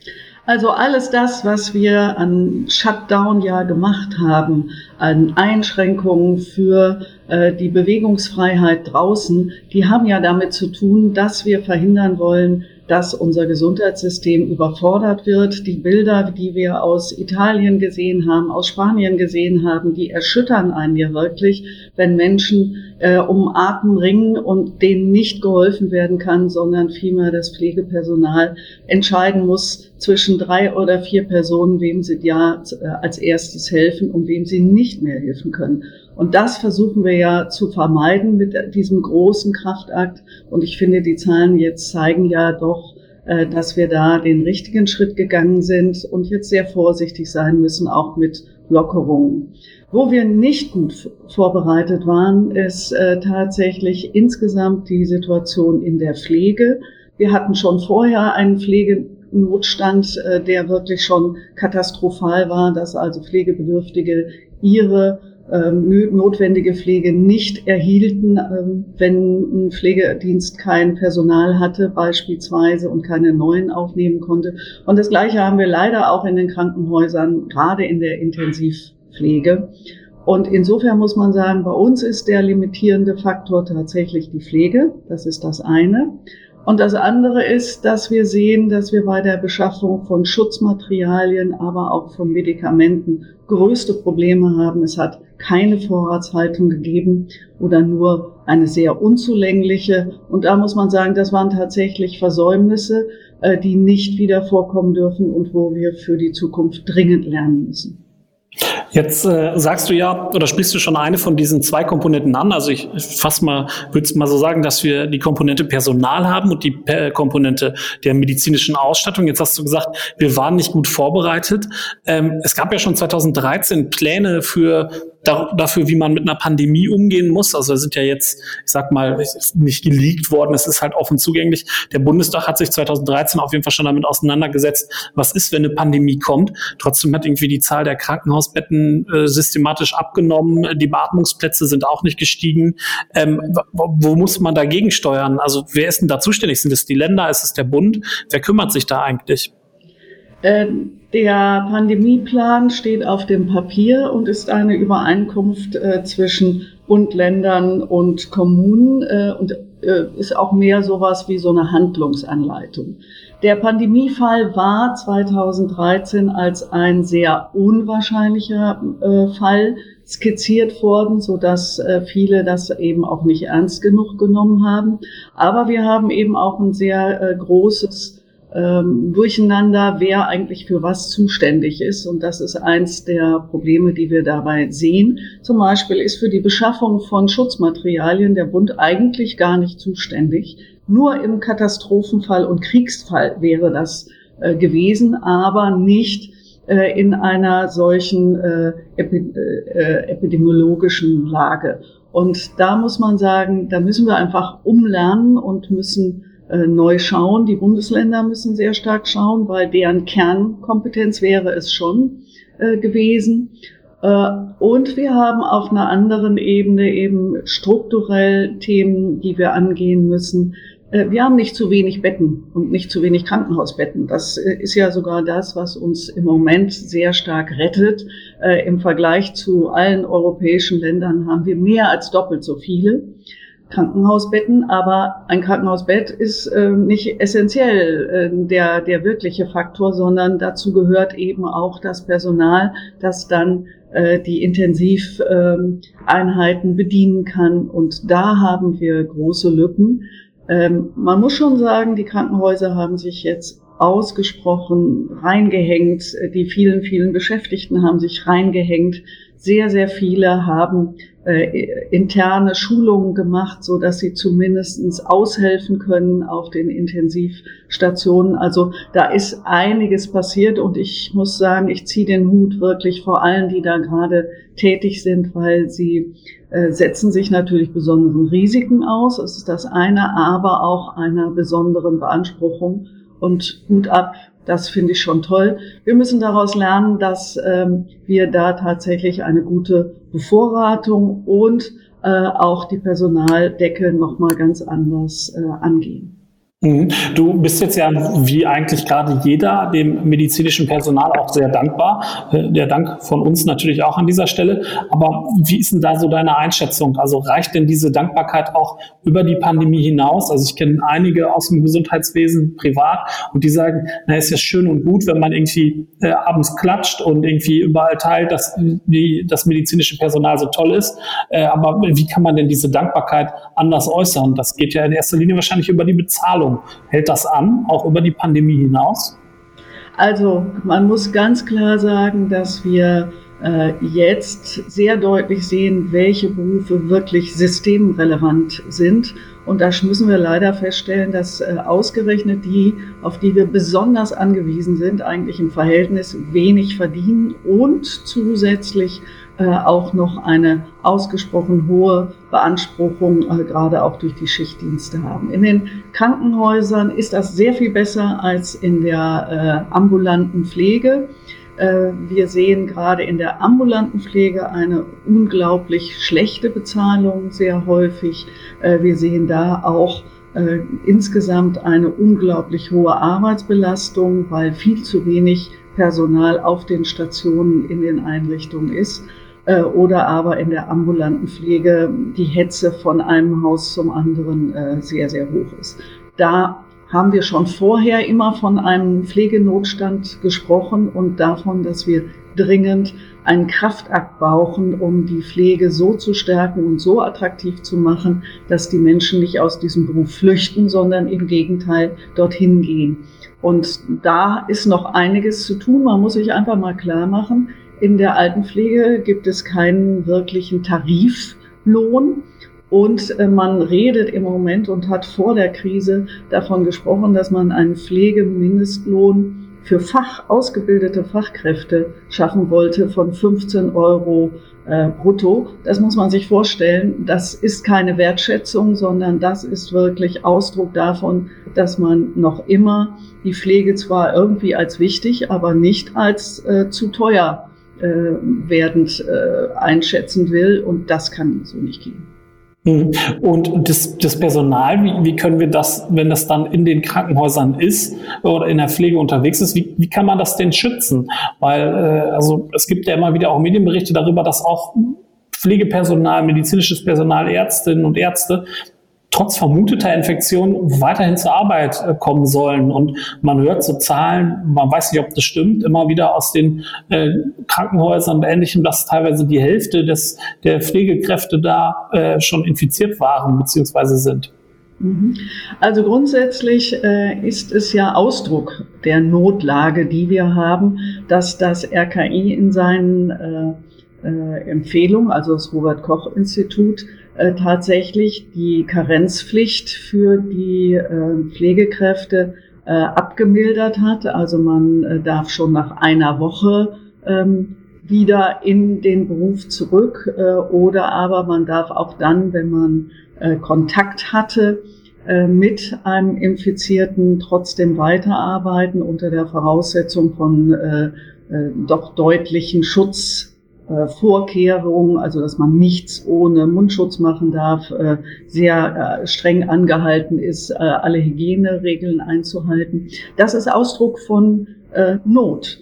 Also alles das, was wir an Shutdown ja gemacht haben, an Einschränkungen für äh, die Bewegungsfreiheit draußen, die haben ja damit zu tun, dass wir verhindern wollen, dass unser Gesundheitssystem überfordert wird. Die Bilder, die wir aus Italien gesehen haben, aus Spanien gesehen haben, die erschüttern einen ja wirklich, wenn Menschen äh, um Atem ringen und denen nicht geholfen werden kann, sondern vielmehr das Pflegepersonal entscheiden muss zwischen drei oder vier Personen, wem sie ja äh, als erstes helfen und wem sie nicht mehr helfen können. Und das versuchen wir ja zu vermeiden mit diesem großen Kraftakt. Und ich finde, die Zahlen jetzt zeigen ja doch, äh, dass wir da den richtigen Schritt gegangen sind und jetzt sehr vorsichtig sein müssen, auch mit Lockerungen. Wo wir nicht gut vorbereitet waren, ist äh, tatsächlich insgesamt die Situation in der Pflege. Wir hatten schon vorher einen Pflegenotstand, äh, der wirklich schon katastrophal war, dass also Pflegebedürftige ihre notwendige Pflege nicht erhielten, ähm, wenn ein Pflegedienst kein Personal hatte beispielsweise und keine neuen aufnehmen konnte. Und das Gleiche haben wir leider auch in den Krankenhäusern, gerade in der Intensivpflege. Und insofern muss man sagen, bei uns ist der limitierende Faktor tatsächlich die Pflege. Das ist das eine. Und das andere ist, dass wir sehen, dass wir bei der Beschaffung von Schutzmaterialien, aber auch von Medikamenten größte Probleme haben. Es hat keine Vorratshaltung gegeben oder nur eine sehr unzulängliche. Und da muss man sagen, das waren tatsächlich Versäumnisse, äh, die nicht wieder vorkommen dürfen und wo wir für die Zukunft dringend lernen müssen. Jetzt äh, sagst du ja oder sprichst du schon eine von diesen zwei Komponenten an. Also ich fass mal, würde mal so sagen, dass wir die Komponente Personal haben und die äh, Komponente der medizinischen Ausstattung. Jetzt hast du gesagt, wir waren nicht gut vorbereitet. Ähm, es gab ja schon 2013 Pläne für da, dafür, wie man mit einer Pandemie umgehen muss. Also sind ja jetzt, ich sag mal, nicht geleakt worden, es ist halt offen zugänglich. Der Bundestag hat sich 2013 auf jeden Fall schon damit auseinandergesetzt, was ist, wenn eine Pandemie kommt. Trotzdem hat irgendwie die Zahl der Krankenhausbetten äh, systematisch abgenommen, die Beatmungsplätze sind auch nicht gestiegen. Ähm, wo, wo muss man dagegen steuern? Also wer ist denn da zuständig? Sind es die Länder? Ist es der Bund? Wer kümmert sich da eigentlich? Ähm der Pandemieplan steht auf dem Papier und ist eine Übereinkunft äh, zwischen Bund, Ländern und Kommunen äh, und äh, ist auch mehr sowas wie so eine Handlungsanleitung. Der Pandemiefall war 2013 als ein sehr unwahrscheinlicher äh, Fall skizziert worden, so dass äh, viele das eben auch nicht ernst genug genommen haben. Aber wir haben eben auch ein sehr äh, großes ähm, Durcheinander, wer eigentlich für was zuständig ist. Und das ist eins der Probleme, die wir dabei sehen. Zum Beispiel ist für die Beschaffung von Schutzmaterialien der Bund eigentlich gar nicht zuständig. Nur im Katastrophenfall und Kriegsfall wäre das äh, gewesen, aber nicht äh, in einer solchen äh, epi äh, epidemiologischen Lage. Und da muss man sagen, da müssen wir einfach umlernen und müssen äh, neu schauen. Die Bundesländer müssen sehr stark schauen, weil deren Kernkompetenz wäre es schon äh, gewesen. Äh, und wir haben auf einer anderen Ebene eben strukturell Themen, die wir angehen müssen. Äh, wir haben nicht zu wenig Betten und nicht zu wenig Krankenhausbetten. Das äh, ist ja sogar das, was uns im Moment sehr stark rettet. Im Vergleich zu allen europäischen Ländern haben wir mehr als doppelt so viele. Krankenhausbetten, aber ein Krankenhausbett ist äh, nicht essentiell äh, der, der wirkliche Faktor, sondern dazu gehört eben auch das Personal, das dann äh, die Intensiveinheiten ähm, bedienen kann. Und da haben wir große Lücken. Ähm, man muss schon sagen, die Krankenhäuser haben sich jetzt ausgesprochen reingehängt. Die vielen, vielen Beschäftigten haben sich reingehängt. Sehr, sehr viele haben äh, interne Schulungen gemacht, so dass sie zumindestens aushelfen können auf den Intensivstationen. Also da ist einiges passiert und ich muss sagen, ich ziehe den Hut wirklich vor allen, die da gerade tätig sind, weil sie äh, setzen sich natürlich besonderen Risiken aus. Das ist das eine, aber auch einer besonderen Beanspruchung und Hut ab das finde ich schon toll. Wir müssen daraus lernen, dass ähm, wir da tatsächlich eine gute Bevorratung und äh, auch die Personaldecke nochmal ganz anders äh, angehen. Mhm. Du bist jetzt ja, wie eigentlich gerade jeder, dem medizinischen Personal auch sehr dankbar. Äh, der Dank von uns natürlich auch an dieser Stelle. Aber wie ist denn da so deine Einschätzung? Also reicht denn diese Dankbarkeit auch über die Pandemie hinaus? Also ich kenne einige aus dem Gesundheitswesen privat und die sagen, na, ist ja schön und gut, wenn man irgendwie äh, abends klatscht und irgendwie überall teilt, dass die, das medizinische Personal so toll ist. Äh, aber wie kann man denn diese Dankbarkeit anders äußern? Das geht ja in erster Linie wahrscheinlich über die Bezahlung. Entwicklung. Hält das an, auch über die Pandemie hinaus? Also man muss ganz klar sagen, dass wir äh, jetzt sehr deutlich sehen, welche Berufe wirklich systemrelevant sind. Und da müssen wir leider feststellen, dass äh, ausgerechnet die, auf die wir besonders angewiesen sind, eigentlich im Verhältnis wenig verdienen und zusätzlich auch noch eine ausgesprochen hohe Beanspruchung, äh, gerade auch durch die Schichtdienste haben. In den Krankenhäusern ist das sehr viel besser als in der äh, ambulanten Pflege. Äh, wir sehen gerade in der ambulanten Pflege eine unglaublich schlechte Bezahlung sehr häufig. Äh, wir sehen da auch äh, insgesamt eine unglaublich hohe Arbeitsbelastung, weil viel zu wenig Personal auf den Stationen in den Einrichtungen ist. Äh, oder aber in der ambulanten Pflege die Hetze von einem Haus zum anderen äh, sehr, sehr hoch ist. Da haben wir schon vorher immer von einem Pflegenotstand gesprochen und davon, dass wir dringend einen Kraftakt brauchen, um die Pflege so zu stärken und so attraktiv zu machen, dass die Menschen nicht aus diesem Beruf flüchten, sondern im Gegenteil dorthin gehen. Und da ist noch einiges zu tun. Man muss sich einfach mal klar machen, in der Altenpflege gibt es keinen wirklichen Tariflohn. Und äh, man redet im Moment und hat vor der Krise davon gesprochen, dass man einen Pflegemindestlohn für Fach, ausgebildete Fachkräfte schaffen wollte von 15 Euro äh, brutto. Das muss man sich vorstellen. Das ist keine Wertschätzung, sondern das ist wirklich Ausdruck davon, dass man noch immer die Pflege zwar irgendwie als wichtig, aber nicht als äh, zu teuer äh, werdend äh, einschätzen will. Und das kann so nicht gehen. Hm. Und das, das Personal, wie, wie können wir das, wenn das dann in den Krankenhäusern ist oder in der Pflege unterwegs ist, wie, wie kann man das denn schützen? Weil äh, also es gibt ja immer wieder auch Medienberichte darüber, dass auch Pflegepersonal, medizinisches Personal, Ärztinnen und Ärzte trotz vermuteter Infektion weiterhin zur Arbeit äh, kommen sollen. Und man hört so Zahlen, man weiß nicht, ob das stimmt, immer wieder aus den äh, Krankenhäusern und Ähnlichem, dass teilweise die Hälfte des, der Pflegekräfte da äh, schon infiziert waren bzw. sind. Mhm. Also grundsätzlich äh, ist es ja Ausdruck der Notlage, die wir haben, dass das RKI in seinen äh, äh, Empfehlungen, also das Robert Koch Institut, äh, tatsächlich die Karenzpflicht für die äh, Pflegekräfte äh, abgemildert hat. Also man äh, darf schon nach einer Woche ähm, wieder in den Beruf zurück äh, oder aber man darf auch dann, wenn man Kontakt hatte, mit einem Infizierten trotzdem weiterarbeiten unter der Voraussetzung von äh, doch deutlichen Schutz Vorkehrungen, also dass man nichts ohne Mundschutz machen darf, äh, sehr äh, streng angehalten ist, alle Hygieneregeln einzuhalten. Das ist Ausdruck von Not.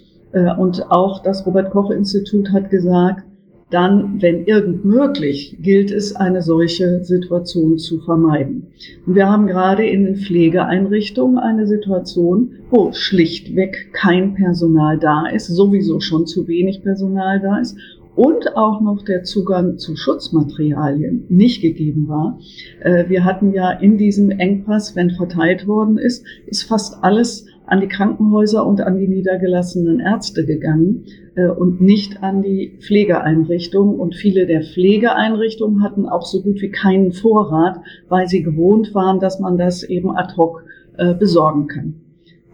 Und auch das Robert Koch Institut hat gesagt, dann, wenn irgend möglich, gilt es, eine solche Situation zu vermeiden. Und wir haben gerade in den Pflegeeinrichtungen eine Situation, wo schlichtweg kein Personal da ist, sowieso schon zu wenig Personal da ist und auch noch der Zugang zu Schutzmaterialien nicht gegeben war. Äh, wir hatten ja in diesem Engpass, wenn verteilt worden ist, ist fast alles an die Krankenhäuser und an die niedergelassenen Ärzte gegangen äh, und nicht an die Pflegeeinrichtungen. Und viele der Pflegeeinrichtungen hatten auch so gut wie keinen Vorrat, weil sie gewohnt waren, dass man das eben ad hoc äh, besorgen kann.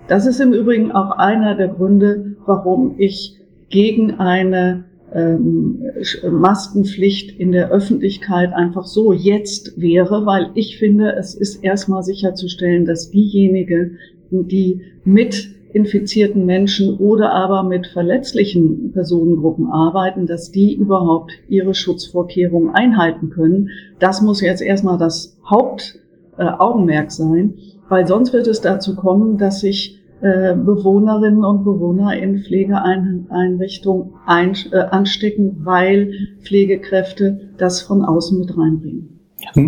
Das ist im Übrigen auch einer der Gründe, warum ich gegen eine ähm, Maskenpflicht in der Öffentlichkeit einfach so jetzt wäre, weil ich finde, es ist erstmal sicherzustellen, dass diejenigen, die mit infizierten Menschen oder aber mit verletzlichen Personengruppen arbeiten, dass die überhaupt ihre Schutzvorkehrungen einhalten können. Das muss jetzt erstmal das Hauptaugenmerk sein, weil sonst wird es dazu kommen, dass sich äh, Bewohnerinnen und Bewohner in Pflegeeinrichtungen ein, äh, anstecken, weil Pflegekräfte das von außen mit reinbringen.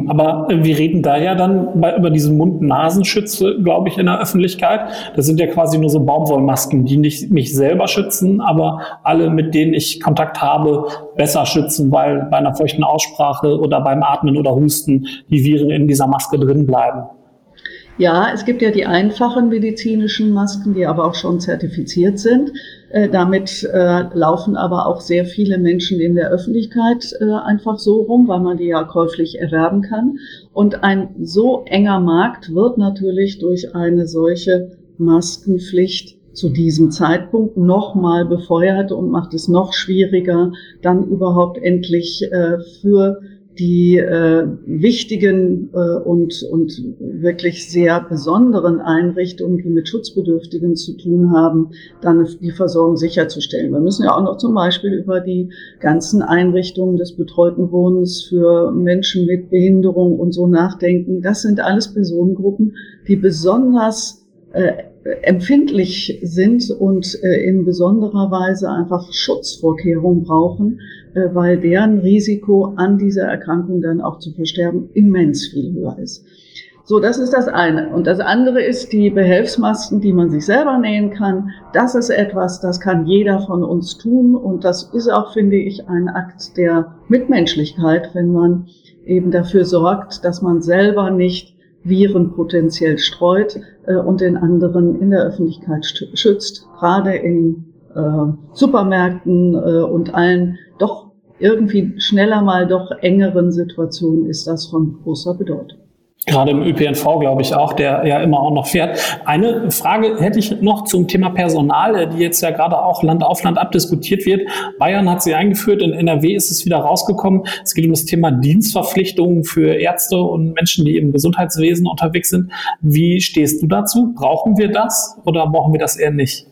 Aber wir reden da ja dann bei, über diese Mund-Nasenschütze, glaube ich, in der Öffentlichkeit. Das sind ja quasi nur so Baumwollmasken, die nicht mich selber schützen, aber alle, mit denen ich Kontakt habe, besser schützen, weil bei einer feuchten Aussprache oder beim Atmen oder Husten die Viren in dieser Maske drin bleiben. Ja, es gibt ja die einfachen medizinischen Masken, die aber auch schon zertifiziert sind. Äh, damit äh, laufen aber auch sehr viele Menschen in der Öffentlichkeit äh, einfach so rum, weil man die ja käuflich erwerben kann. Und ein so enger Markt wird natürlich durch eine solche Maskenpflicht zu diesem Zeitpunkt nochmal befeuert und macht es noch schwieriger, dann überhaupt endlich äh, für die äh, wichtigen äh, und, und wirklich sehr besonderen Einrichtungen, die mit Schutzbedürftigen zu tun haben, dann die Versorgung sicherzustellen. Wir müssen ja auch noch zum Beispiel über die ganzen Einrichtungen des betreuten Wohnens für Menschen mit Behinderung und so nachdenken. Das sind alles Personengruppen, die besonders äh, empfindlich sind und äh, in besonderer Weise einfach Schutzvorkehrungen brauchen, äh, weil deren Risiko an dieser Erkrankung dann auch zu versterben immens viel höher ist. So, das ist das eine. Und das andere ist die Behelfsmasken, die man sich selber nähen kann. Das ist etwas, das kann jeder von uns tun. Und das ist auch, finde ich, ein Akt der Mitmenschlichkeit, wenn man eben dafür sorgt, dass man selber nicht Viren potenziell streut äh, und den anderen in der Öffentlichkeit schützt, gerade in äh, Supermärkten äh, und allen doch irgendwie schneller mal doch engeren Situationen ist das von großer Bedeutung. Gerade im ÖPNV, glaube ich auch, der ja immer auch noch fährt. Eine Frage hätte ich noch zum Thema Personal, die jetzt ja gerade auch Land auf Land abdiskutiert wird. Bayern hat sie eingeführt, in NRW ist es wieder rausgekommen. Es geht um das Thema Dienstverpflichtungen für Ärzte und Menschen, die im Gesundheitswesen unterwegs sind. Wie stehst du dazu? Brauchen wir das oder brauchen wir das eher nicht?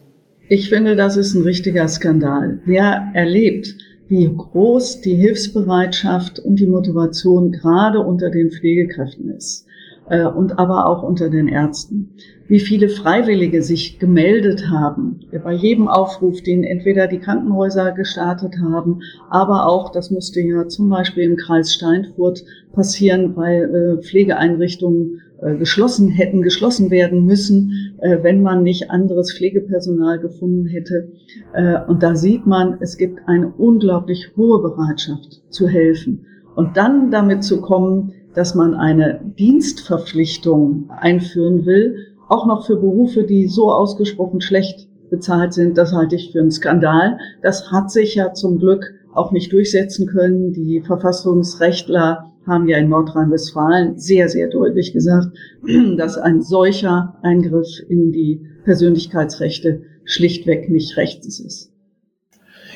Ich finde, das ist ein richtiger Skandal. Wer erlebt, wie groß die Hilfsbereitschaft und die Motivation gerade unter den Pflegekräften ist äh, und aber auch unter den Ärzten. Wie viele Freiwillige sich gemeldet haben bei jedem Aufruf, den entweder die Krankenhäuser gestartet haben, aber auch, das musste ja zum Beispiel im Kreis Steinfurt passieren, weil äh, Pflegeeinrichtungen geschlossen hätten, geschlossen werden müssen, äh, wenn man nicht anderes Pflegepersonal gefunden hätte. Äh, und da sieht man, es gibt eine unglaublich hohe Bereitschaft zu helfen. Und dann damit zu kommen, dass man eine Dienstverpflichtung einführen will, auch noch für Berufe, die so ausgesprochen schlecht bezahlt sind, das halte ich für einen Skandal. Das hat sich ja zum Glück auch nicht durchsetzen können. Die Verfassungsrechtler haben ja in Nordrhein-Westfalen sehr, sehr deutlich gesagt, dass ein solcher Eingriff in die Persönlichkeitsrechte schlichtweg nicht rechtens ist.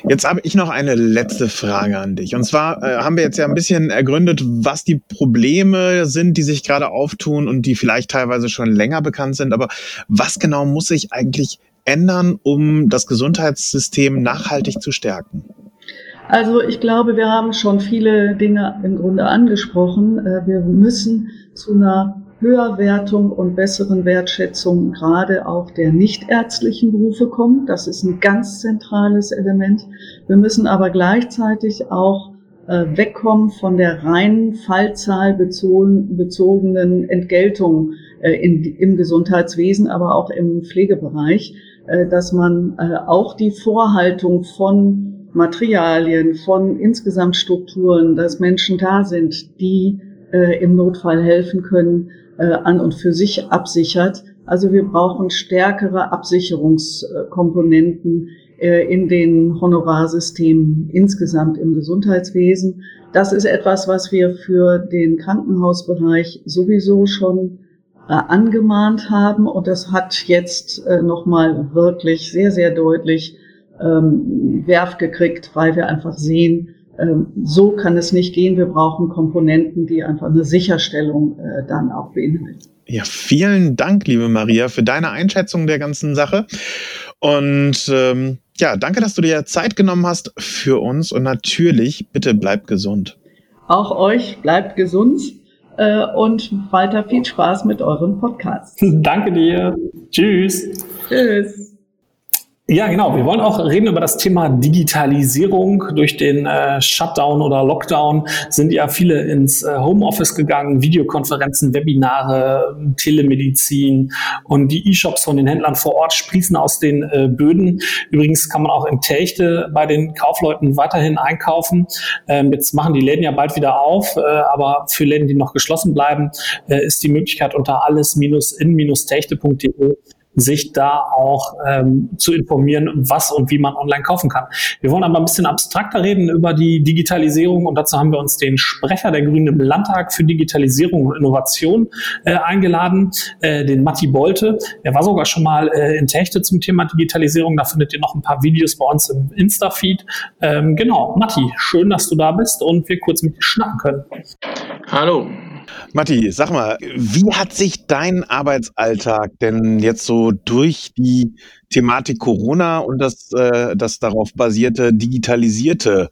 Jetzt habe ich noch eine letzte Frage an dich. Und zwar äh, haben wir jetzt ja ein bisschen ergründet, was die Probleme sind, die sich gerade auftun und die vielleicht teilweise schon länger bekannt sind. Aber was genau muss sich eigentlich ändern, um das Gesundheitssystem nachhaltig zu stärken? Also ich glaube, wir haben schon viele Dinge im Grunde angesprochen. Äh, wir müssen zu einer Höherwertung und besseren Wertschätzung gerade auch der nichtärztlichen Berufe kommen. Das ist ein ganz zentrales Element. Wir müssen aber gleichzeitig auch äh, wegkommen von der reinen Fallzahl bezogenen Entgeltung äh, im Gesundheitswesen, aber auch im Pflegebereich, dass man auch die Vorhaltung von Materialien, von insgesamt Strukturen, dass Menschen da sind, die äh, im Notfall helfen können, äh, an und für sich absichert, Also wir brauchen stärkere Absicherungskomponenten äh, in den Honorarsystemen insgesamt im Gesundheitswesen. Das ist etwas, was wir für den Krankenhausbereich sowieso schon äh, angemahnt haben und das hat jetzt äh, nochmal wirklich sehr, sehr deutlich ähm, Werf gekriegt, weil wir einfach sehen, ähm, so kann es nicht gehen. Wir brauchen Komponenten, die einfach eine Sicherstellung äh, dann auch beinhalten. Ja, vielen Dank, liebe Maria, für deine Einschätzung der ganzen Sache. Und ähm, ja, danke, dass du dir Zeit genommen hast für uns. Und natürlich, bitte bleib gesund. Auch euch bleibt gesund äh, und weiter viel Spaß mit eurem Podcast. Danke dir. Tschüss. Tschüss. Ja, genau. Wir wollen auch reden über das Thema Digitalisierung. Durch den äh, Shutdown oder Lockdown sind ja viele ins äh, Homeoffice gegangen, Videokonferenzen, Webinare, Telemedizin und die E-Shops von den Händlern vor Ort sprießen aus den äh, Böden. Übrigens kann man auch in Techte bei den Kaufleuten weiterhin einkaufen. Ähm, jetzt machen die Läden ja bald wieder auf, äh, aber für Läden, die noch geschlossen bleiben, äh, ist die Möglichkeit unter alles-in-techte.de sich da auch ähm, zu informieren, was und wie man online kaufen kann. Wir wollen aber ein bisschen abstrakter reden über die Digitalisierung und dazu haben wir uns den Sprecher der Grünen im Landtag für Digitalisierung und Innovation äh, eingeladen, äh, den Matti Bolte. Er war sogar schon mal äh, in Techte zum Thema Digitalisierung. Da findet ihr noch ein paar Videos bei uns im Insta-Feed. Ähm, genau, Matti, schön, dass du da bist und wir kurz mit dir schnacken können. Hallo, Matti, sag mal, wie hat sich dein Arbeitsalltag denn jetzt so durch die Thematik Corona und das, äh, das darauf basierte Digitalisierte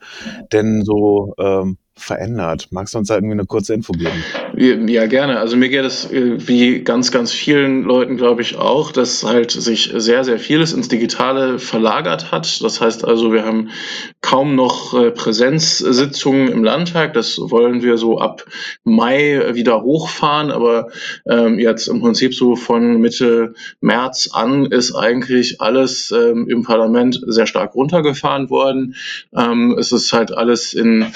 denn so ähm, verändert? Magst du uns da irgendwie eine kurze Info geben? Ja, gerne. Also mir geht es äh, wie ganz, ganz vielen Leuten, glaube ich, auch, dass halt sich sehr, sehr vieles ins Digitale verlagert hat. Das heißt also, wir haben kaum noch äh, Präsenzsitzungen im Landtag. Das wollen wir so ab Mai wieder hochfahren. Aber ähm, jetzt im Prinzip so von Mitte März an ist eigentlich alles ähm, im Parlament sehr stark runtergefahren worden. Ähm, es ist halt alles in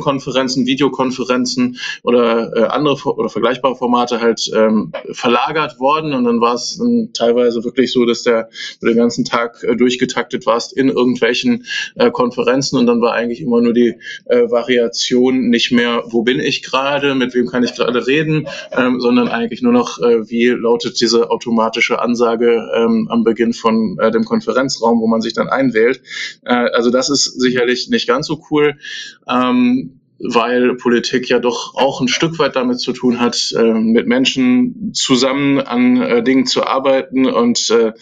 Telefonkonferenzen, Videokonferenzen oder äh, andere oder vergleichbare Formate halt ähm, verlagert worden und dann war es teilweise wirklich so, dass der den ganzen Tag äh, durchgetaktet warst in irgendwelchen äh, Konferenzen und dann war eigentlich immer nur die äh, Variation nicht mehr, wo bin ich gerade, mit wem kann ich gerade reden, ähm, sondern eigentlich nur noch, äh, wie lautet diese automatische Ansage ähm, am Beginn von äh, dem Konferenzraum, wo man sich dann einwählt. Äh, also das ist sicherlich nicht ganz so cool. Ähm, weil Politik ja doch auch ein Stück weit damit zu tun hat, äh, mit Menschen zusammen an äh, Dingen zu arbeiten. Und äh,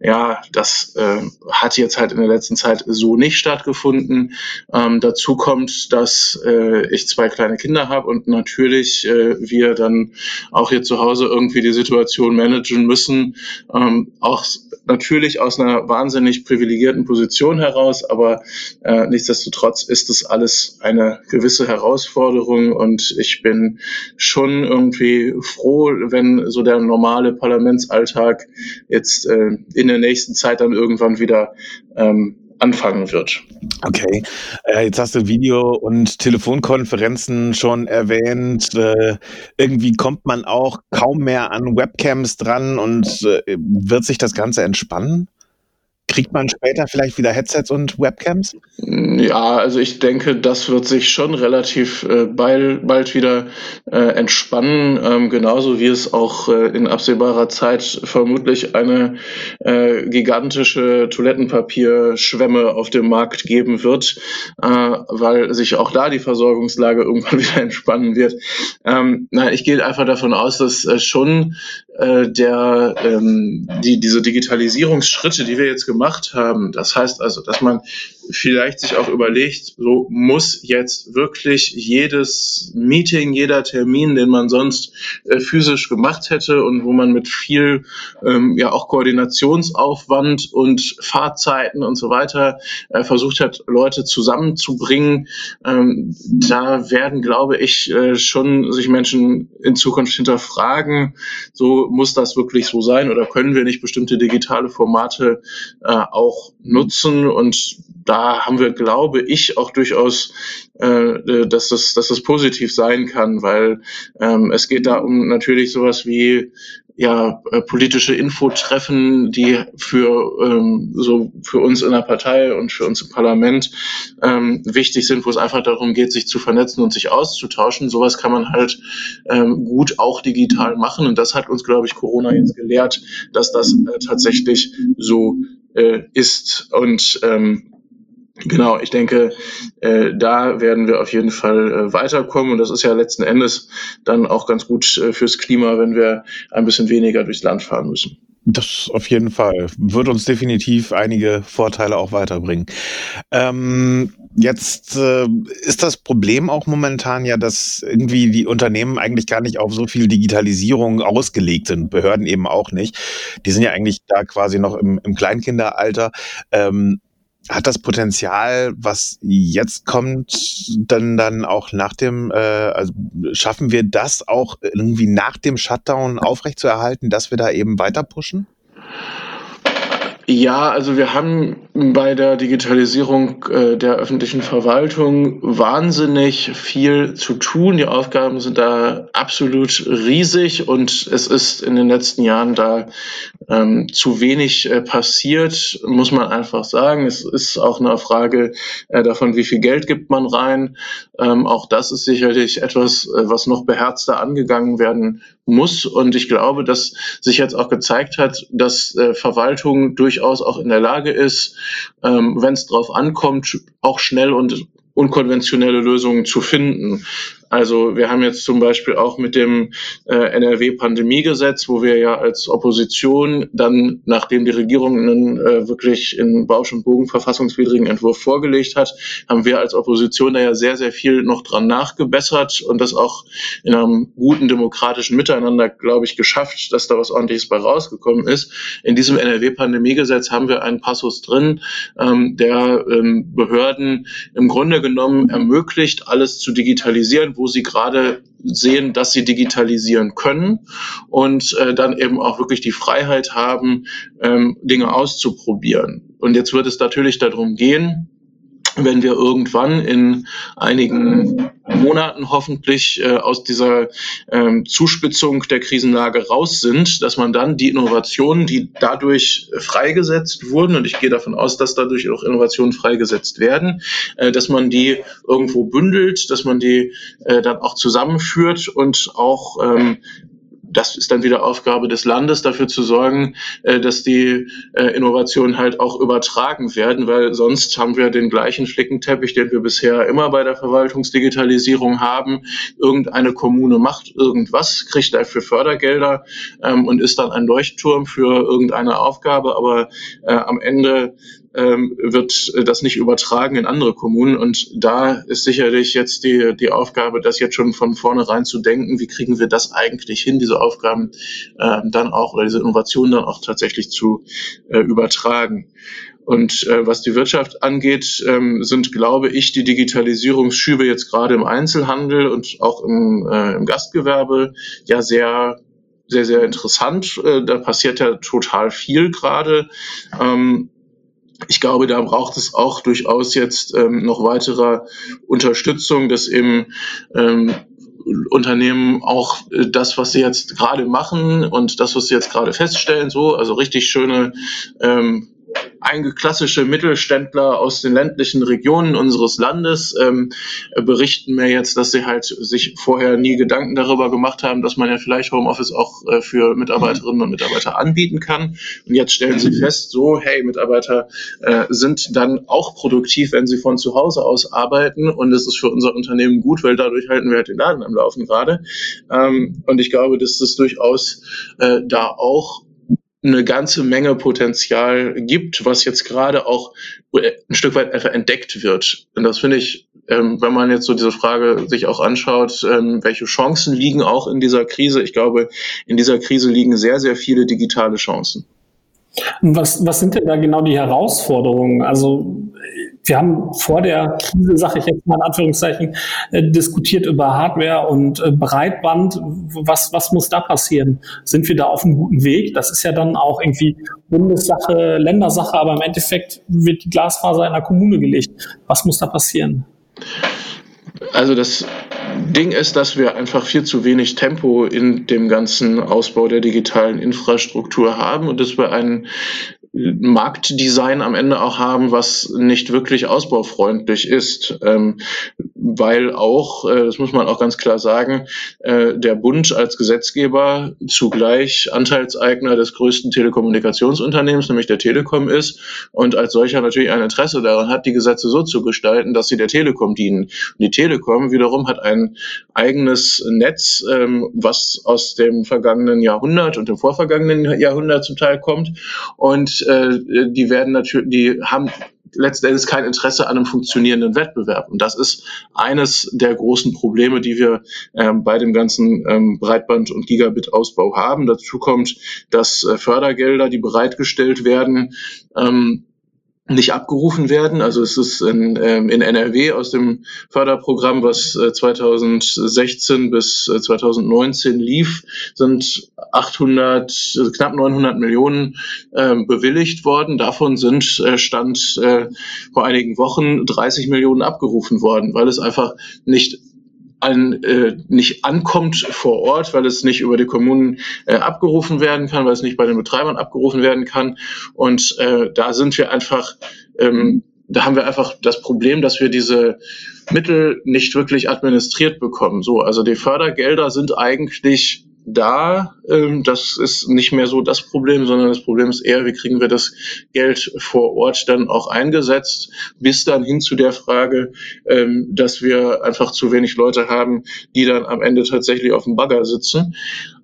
ja, das äh, hat jetzt halt in der letzten Zeit so nicht stattgefunden. Ähm, dazu kommt, dass äh, ich zwei kleine Kinder habe und natürlich äh, wir dann auch hier zu Hause irgendwie die Situation managen müssen. Ähm, auch natürlich aus einer wahnsinnig privilegierten Position heraus, aber äh, nichtsdestotrotz ist es alles eine gewisse Herausforderung und ich bin schon irgendwie froh, wenn so der normale Parlamentsalltag jetzt äh, in der nächsten Zeit dann irgendwann wieder ähm, anfangen wird. Okay, äh, jetzt hast du Video- und Telefonkonferenzen schon erwähnt. Äh, irgendwie kommt man auch kaum mehr an Webcams dran und äh, wird sich das Ganze entspannen? Kriegt man später vielleicht wieder Headsets und Webcams? Ja, also ich denke, das wird sich schon relativ äh, bald, bald wieder äh, entspannen, ähm, genauso wie es auch äh, in absehbarer Zeit vermutlich eine äh, gigantische Toilettenpapierschwemme auf dem Markt geben wird, äh, weil sich auch da die Versorgungslage irgendwann wieder entspannen wird. Ähm, na, ich gehe einfach davon aus, dass schon äh, der, ähm, die, diese Digitalisierungsschritte, die wir jetzt gemacht haben, das heißt also, dass man vielleicht sich auch überlegt, so muss jetzt wirklich jedes Meeting, jeder Termin, den man sonst äh, physisch gemacht hätte und wo man mit viel ähm, ja auch Koordinationsaufwand und Fahrzeiten und so weiter äh, versucht hat, Leute zusammenzubringen, ähm, da werden, glaube ich, äh, schon sich Menschen in Zukunft hinterfragen, so muss das wirklich so sein oder können wir nicht bestimmte digitale Formate äh, auch nutzen? Und da haben wir, glaube ich, auch durchaus, äh, dass, das, dass das positiv sein kann, weil ähm, es geht da um natürlich sowas wie ja äh, politische Infotreffen, die für ähm, so für uns in der Partei und für uns im Parlament ähm, wichtig sind, wo es einfach darum geht, sich zu vernetzen und sich auszutauschen. Sowas kann man halt ähm, gut auch digital machen und das hat uns, glaube ich, Corona jetzt gelehrt, dass das äh, tatsächlich so äh, ist und ähm, Genau, ich denke, äh, da werden wir auf jeden Fall äh, weiterkommen und das ist ja letzten Endes dann auch ganz gut äh, fürs Klima, wenn wir ein bisschen weniger durchs Land fahren müssen. Das auf jeden Fall wird uns definitiv einige Vorteile auch weiterbringen. Ähm, jetzt äh, ist das Problem auch momentan ja, dass irgendwie die Unternehmen eigentlich gar nicht auf so viel Digitalisierung ausgelegt sind, Behörden eben auch nicht. Die sind ja eigentlich da quasi noch im, im Kleinkinderalter. Ähm, hat das Potenzial, was jetzt kommt, dann dann auch nach dem, äh, also schaffen wir das auch irgendwie nach dem Shutdown aufrechtzuerhalten, dass wir da eben weiter pushen? Ja, also wir haben bei der Digitalisierung äh, der öffentlichen Verwaltung wahnsinnig viel zu tun. Die Aufgaben sind da absolut riesig und es ist in den letzten Jahren da ähm, zu wenig äh, passiert, muss man einfach sagen. Es ist auch eine Frage äh, davon, wie viel Geld gibt man rein. Ähm, auch das ist sicherlich etwas, äh, was noch beherzter angegangen werden muss. Und ich glaube, dass sich jetzt auch gezeigt hat, dass äh, Verwaltung durchaus auch in der Lage ist, ähm, wenn es drauf ankommt, auch schnell und unkonventionelle Lösungen zu finden. Also wir haben jetzt zum Beispiel auch mit dem äh, NRW-Pandemiegesetz, wo wir ja als Opposition dann, nachdem die Regierung einen äh, wirklich in Bausch und Bogen verfassungswidrigen Entwurf vorgelegt hat, haben wir als Opposition da ja sehr, sehr viel noch dran nachgebessert und das auch in einem guten demokratischen Miteinander, glaube ich, geschafft, dass da was ordentliches bei rausgekommen ist. In diesem NRW-Pandemiegesetz haben wir einen Passus drin, ähm, der ähm, Behörden im Grunde genommen ermöglicht, alles zu digitalisieren, wo sie gerade sehen, dass sie digitalisieren können und äh, dann eben auch wirklich die Freiheit haben, ähm, Dinge auszuprobieren. Und jetzt wird es natürlich darum gehen, wenn wir irgendwann in einigen Monaten hoffentlich äh, aus dieser ähm, Zuspitzung der Krisenlage raus sind, dass man dann die Innovationen, die dadurch freigesetzt wurden, und ich gehe davon aus, dass dadurch auch Innovationen freigesetzt werden, äh, dass man die irgendwo bündelt, dass man die äh, dann auch zusammenführt und auch ähm, das ist dann wieder Aufgabe des Landes, dafür zu sorgen, äh, dass die äh, Innovationen halt auch übertragen werden, weil sonst haben wir den gleichen Flickenteppich, den wir bisher immer bei der Verwaltungsdigitalisierung haben. Irgendeine Kommune macht irgendwas, kriegt dafür Fördergelder ähm, und ist dann ein Leuchtturm für irgendeine Aufgabe, aber äh, am Ende ähm, wird das nicht übertragen in andere Kommunen. Und da ist sicherlich jetzt die, die Aufgabe, das jetzt schon von vornherein zu denken, wie kriegen wir das eigentlich hin, diese Aufgaben äh, dann auch oder diese Innovationen dann auch tatsächlich zu äh, übertragen. Und äh, was die Wirtschaft angeht, ähm, sind, glaube ich, die Digitalisierungsschübe jetzt gerade im Einzelhandel und auch im, äh, im Gastgewerbe ja sehr sehr, sehr interessant. Äh, da passiert ja total viel gerade. Ähm, ich glaube, da braucht es auch durchaus jetzt ähm, noch weiterer Unterstützung, dass eben ähm, Unternehmen auch äh, das, was sie jetzt gerade machen und das, was sie jetzt gerade feststellen, so, also richtig schöne ähm, einige klassische Mittelständler aus den ländlichen Regionen unseres Landes ähm, berichten mir jetzt, dass sie halt sich vorher nie Gedanken darüber gemacht haben, dass man ja vielleicht Homeoffice auch äh, für Mitarbeiterinnen und Mitarbeiter anbieten kann. Und jetzt stellen sie fest, so, hey, Mitarbeiter äh, sind dann auch produktiv, wenn sie von zu Hause aus arbeiten. Und es ist für unser Unternehmen gut, weil dadurch halten wir halt den Laden am Laufen gerade. Ähm, und ich glaube, dass das durchaus äh, da auch eine ganze Menge Potenzial gibt, was jetzt gerade auch ein Stück weit einfach entdeckt wird. Und das finde ich, ähm, wenn man jetzt so diese Frage sich auch anschaut, ähm, welche Chancen liegen auch in dieser Krise? Ich glaube, in dieser Krise liegen sehr, sehr viele digitale Chancen. Was, was sind denn da genau die Herausforderungen? Also wir haben vor der Krise, sage ich jetzt mal in Anführungszeichen, äh, diskutiert über Hardware und äh, Breitband. Was, was muss da passieren? Sind wir da auf einem guten Weg? Das ist ja dann auch irgendwie Bundessache, Ländersache, aber im Endeffekt wird die Glasfaser in der Kommune gelegt. Was muss da passieren? Also das Ding ist, dass wir einfach viel zu wenig Tempo in dem ganzen Ausbau der digitalen Infrastruktur haben und dass wir einen Marktdesign am Ende auch haben, was nicht wirklich ausbaufreundlich ist, ähm, weil auch, äh, das muss man auch ganz klar sagen, äh, der Bund als Gesetzgeber zugleich Anteilseigner des größten Telekommunikationsunternehmens, nämlich der Telekom ist und als solcher natürlich ein Interesse daran hat, die Gesetze so zu gestalten, dass sie der Telekom dienen. Und die Telekom wiederum hat ein eigenes Netz, ähm, was aus dem vergangenen Jahrhundert und dem vorvergangenen Jahrhundert zum Teil kommt und äh, die werden natürlich, die haben letzten Endes kein Interesse an einem funktionierenden Wettbewerb. Und das ist eines der großen Probleme, die wir ähm, bei dem ganzen ähm, Breitband- und Gigabit-Ausbau haben. Dazu kommt, dass äh, Fördergelder, die bereitgestellt werden, ähm, nicht abgerufen werden. Also es ist in, ähm, in NRW aus dem Förderprogramm, was äh, 2016 bis äh, 2019 lief, sind 800, also knapp 900 Millionen äh, bewilligt worden. Davon sind äh, Stand äh, vor einigen Wochen 30 Millionen abgerufen worden, weil es einfach nicht an, äh, nicht ankommt vor Ort, weil es nicht über die Kommunen äh, abgerufen werden kann, weil es nicht bei den Betreibern abgerufen werden kann. Und äh, da sind wir einfach, ähm, da haben wir einfach das Problem, dass wir diese Mittel nicht wirklich administriert bekommen. So, also die Fördergelder sind eigentlich da. Ähm, das ist nicht mehr so das Problem, sondern das Problem ist eher, wie kriegen wir das Geld vor Ort dann auch eingesetzt, bis dann hin zu der Frage, ähm, dass wir einfach zu wenig Leute haben, die dann am Ende tatsächlich auf dem Bagger sitzen.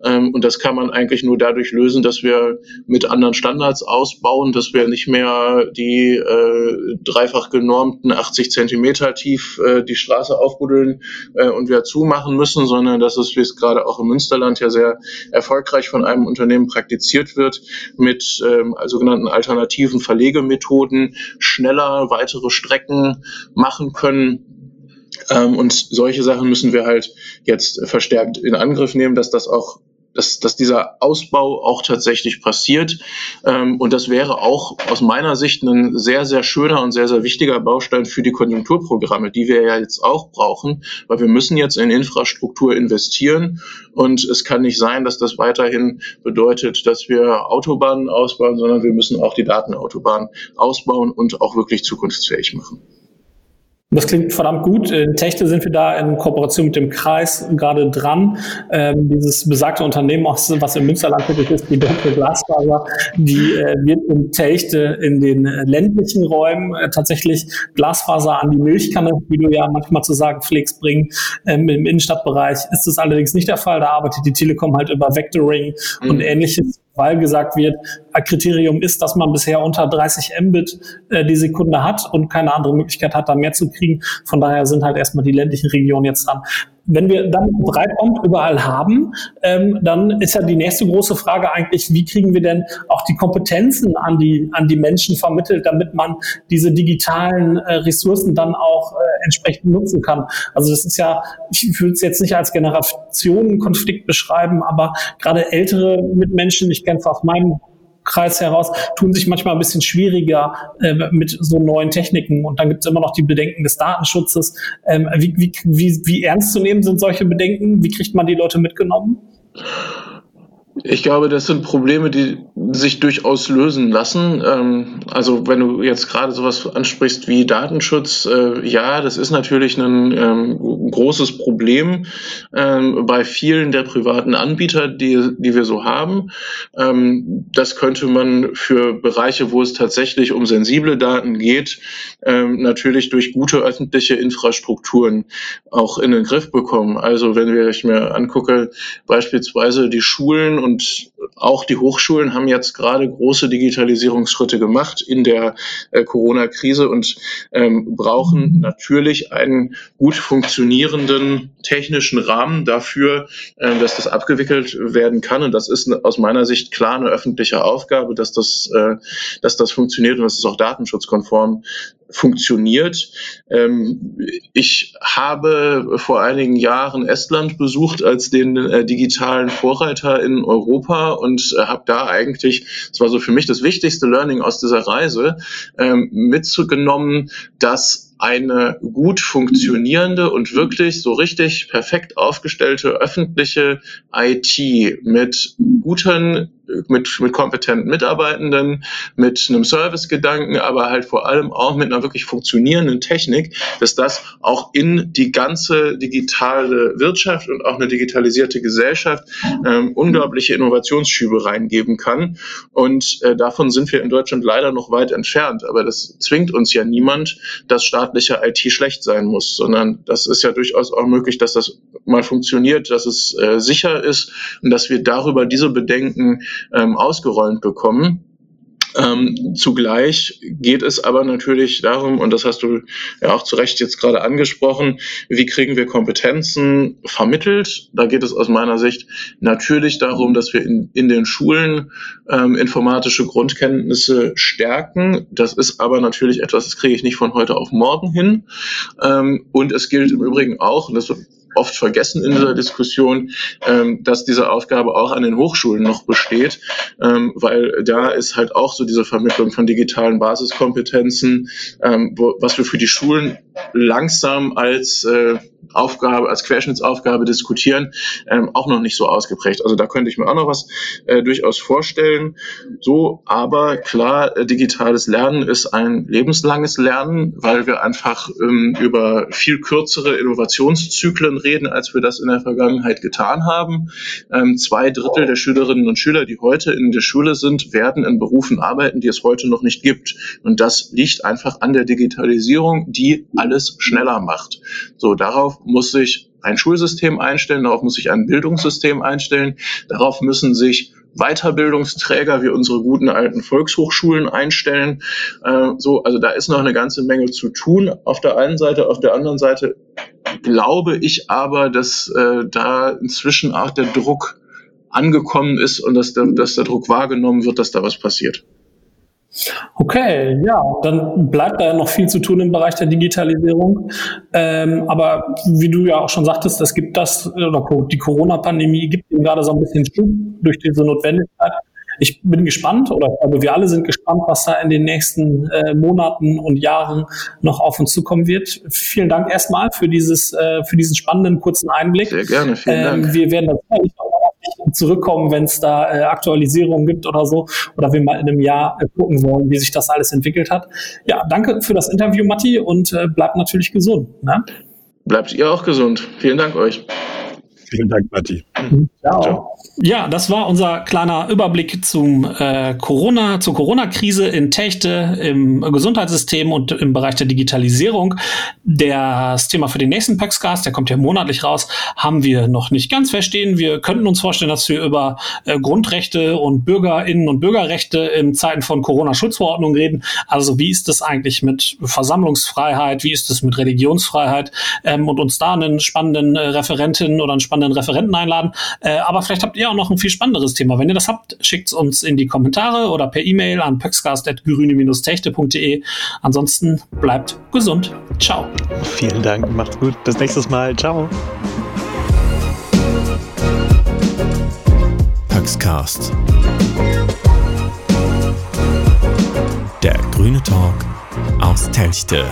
Ähm, und das kann man eigentlich nur dadurch lösen, dass wir mit anderen Standards ausbauen, dass wir nicht mehr die äh, dreifach genormten 80 Zentimeter tief äh, die Straße aufbuddeln äh, und wieder zumachen müssen, sondern dass es, wie es gerade auch im Münsterland ja sehr erfolgreich von einem Unternehmen praktiziert wird, mit ähm, sogenannten alternativen Verlegemethoden schneller weitere Strecken machen können. Ähm, und solche Sachen müssen wir halt jetzt verstärkt in Angriff nehmen, dass das auch dass, dass dieser Ausbau auch tatsächlich passiert. Ähm, und das wäre auch aus meiner Sicht ein sehr, sehr schöner und sehr, sehr wichtiger Baustein für die Konjunkturprogramme, die wir ja jetzt auch brauchen, weil wir müssen jetzt in Infrastruktur investieren. Und es kann nicht sein, dass das weiterhin bedeutet, dass wir Autobahnen ausbauen, sondern wir müssen auch die Datenautobahnen ausbauen und auch wirklich zukunftsfähig machen. Das klingt verdammt gut. In Techte sind wir da in Kooperation mit dem Kreis gerade dran. Ähm, dieses besagte Unternehmen, was im Münsterland tätig ist, die Deutsche Glasfaser, die äh, wird in Techte in den ländlichen Räumen äh, tatsächlich Glasfaser an die Milchkanne, wie du ja manchmal zu sagen pflegst, bringen. Ähm, Im Innenstadtbereich ist das allerdings nicht der Fall. Da arbeitet die Telekom halt über Vectoring mhm. und ähnliches weil gesagt wird, ein Kriterium ist, dass man bisher unter 30 Mbit äh, die Sekunde hat und keine andere Möglichkeit hat, da mehr zu kriegen. Von daher sind halt erstmal die ländlichen Regionen jetzt dran wenn wir dann Breitband überall haben, ähm, dann ist ja die nächste große Frage eigentlich, wie kriegen wir denn auch die Kompetenzen an die, an die Menschen vermittelt, damit man diese digitalen äh, Ressourcen dann auch äh, entsprechend nutzen kann. Also das ist ja, ich würde es jetzt nicht als Generationenkonflikt beschreiben, aber gerade ältere Mitmenschen, ich kenne es aus meinem Kreis heraus, tun sich manchmal ein bisschen schwieriger äh, mit so neuen Techniken. Und dann gibt es immer noch die Bedenken des Datenschutzes. Ähm, wie, wie, wie, wie ernst zu nehmen sind solche Bedenken? Wie kriegt man die Leute mitgenommen? Ich glaube, das sind Probleme, die sich durchaus lösen lassen. Ähm, also wenn du jetzt gerade sowas ansprichst wie Datenschutz, äh, ja, das ist natürlich ein ähm, großes Problem ähm, bei vielen der privaten Anbieter, die, die wir so haben. Das könnte man für Bereiche, wo es tatsächlich um sensible Daten geht, natürlich durch gute öffentliche Infrastrukturen auch in den Griff bekommen. Also wenn ich mir angucke, beispielsweise die Schulen und auch die Hochschulen haben jetzt gerade große Digitalisierungsschritte gemacht in der äh, Corona-Krise und ähm, brauchen natürlich einen gut funktionierenden technischen Rahmen dafür, äh, dass das abgewickelt werden kann. Und das ist aus meiner Sicht klar eine öffentliche Aufgabe, dass das, äh, dass das funktioniert und dass es auch datenschutzkonform funktioniert. Ähm, ich habe vor einigen Jahren Estland besucht als den äh, digitalen Vorreiter in Europa und äh, habe da eigentlich, das war so für mich das wichtigste Learning aus dieser Reise, ähm, mitgenommen, dass eine gut funktionierende und wirklich so richtig perfekt aufgestellte öffentliche IT mit guten mit, mit kompetenten Mitarbeitenden, mit einem Servicegedanken, aber halt vor allem auch mit einer wirklich funktionierenden Technik, dass das auch in die ganze digitale Wirtschaft und auch eine digitalisierte Gesellschaft ähm, unglaubliche Innovationsschübe reingeben kann. Und äh, davon sind wir in Deutschland leider noch weit entfernt. Aber das zwingt uns ja niemand, dass staatliche IT schlecht sein muss, sondern das ist ja durchaus auch möglich, dass das mal funktioniert, dass es äh, sicher ist und dass wir darüber diese Bedenken ähm, ausgeräumt bekommen. Ähm, zugleich geht es aber natürlich darum, und das hast du ja auch zu Recht jetzt gerade angesprochen, wie kriegen wir Kompetenzen vermittelt? Da geht es aus meiner Sicht natürlich darum, dass wir in, in den Schulen ähm, informatische Grundkenntnisse stärken. Das ist aber natürlich etwas, das kriege ich nicht von heute auf morgen hin. Ähm, und es gilt im Übrigen auch, und das oft vergessen in dieser Diskussion, ähm, dass diese Aufgabe auch an den Hochschulen noch besteht, ähm, weil da ist halt auch so diese Vermittlung von digitalen Basiskompetenzen, ähm, wo, was wir für die Schulen langsam als äh, Aufgabe, als Querschnittsaufgabe diskutieren, ähm, auch noch nicht so ausgeprägt. Also da könnte ich mir auch noch was äh, durchaus vorstellen. So, aber klar, äh, digitales Lernen ist ein lebenslanges Lernen, weil wir einfach ähm, über viel kürzere Innovationszyklen reden, als wir das in der Vergangenheit getan haben. Ähm, zwei Drittel der Schülerinnen und Schüler, die heute in der Schule sind, werden in Berufen arbeiten, die es heute noch nicht gibt. Und das liegt einfach an der Digitalisierung, die alles schneller macht. So, darauf muss sich ein Schulsystem einstellen, darauf muss sich ein Bildungssystem einstellen, darauf müssen sich Weiterbildungsträger wie unsere guten alten Volkshochschulen einstellen. Äh, so, also da ist noch eine ganze Menge zu tun auf der einen Seite. Auf der anderen Seite glaube ich aber, dass äh, da inzwischen auch der Druck angekommen ist und dass der, dass der Druck wahrgenommen wird, dass da was passiert. Okay, ja, dann bleibt da ja noch viel zu tun im Bereich der Digitalisierung. Ähm, aber wie du ja auch schon sagtest, es gibt das, oder die Corona-Pandemie gibt ihm gerade so ein bisschen Schub durch diese Notwendigkeit. Ich bin gespannt, oder ich glaube, wir alle sind gespannt, was da in den nächsten äh, Monaten und Jahren noch auf uns zukommen wird. Vielen Dank erstmal für dieses, äh, für diesen spannenden kurzen Einblick. Sehr gerne, vielen ähm, Dank. Wir werden das zurückkommen, wenn es da äh, Aktualisierungen gibt oder so, oder wir mal in einem Jahr äh, gucken wollen, wie sich das alles entwickelt hat. Ja, danke für das Interview, Matti, und äh, bleibt natürlich gesund. Ne? Bleibt ihr auch gesund. Vielen Dank euch. Vielen Dank, Matti. Ciao. Ja, das war unser kleiner Überblick zum äh, Corona, zur Corona-Krise in Techte, im Gesundheitssystem und im Bereich der Digitalisierung. Das Thema für den nächsten Paxcast, der kommt ja monatlich raus, haben wir noch nicht ganz verstehen. Wir könnten uns vorstellen, dass wir über äh, Grundrechte und Bürgerinnen und Bürgerrechte in Zeiten von Corona-Schutzverordnung reden. Also wie ist es eigentlich mit Versammlungsfreiheit? Wie ist es mit Religionsfreiheit? Ähm, und uns da einen spannenden äh, Referentin oder einen spannenden Referenten einladen. Äh, aber vielleicht habt ihr auch noch ein viel spannenderes Thema. Wenn ihr das habt, schickt es uns in die Kommentare oder per E-Mail an pöxcast.grüne-techte.de. Ansonsten bleibt gesund. Ciao. Vielen Dank, macht's gut. Bis nächstes Mal. Ciao. Pöxcast. Der grüne Talk aus Telchte.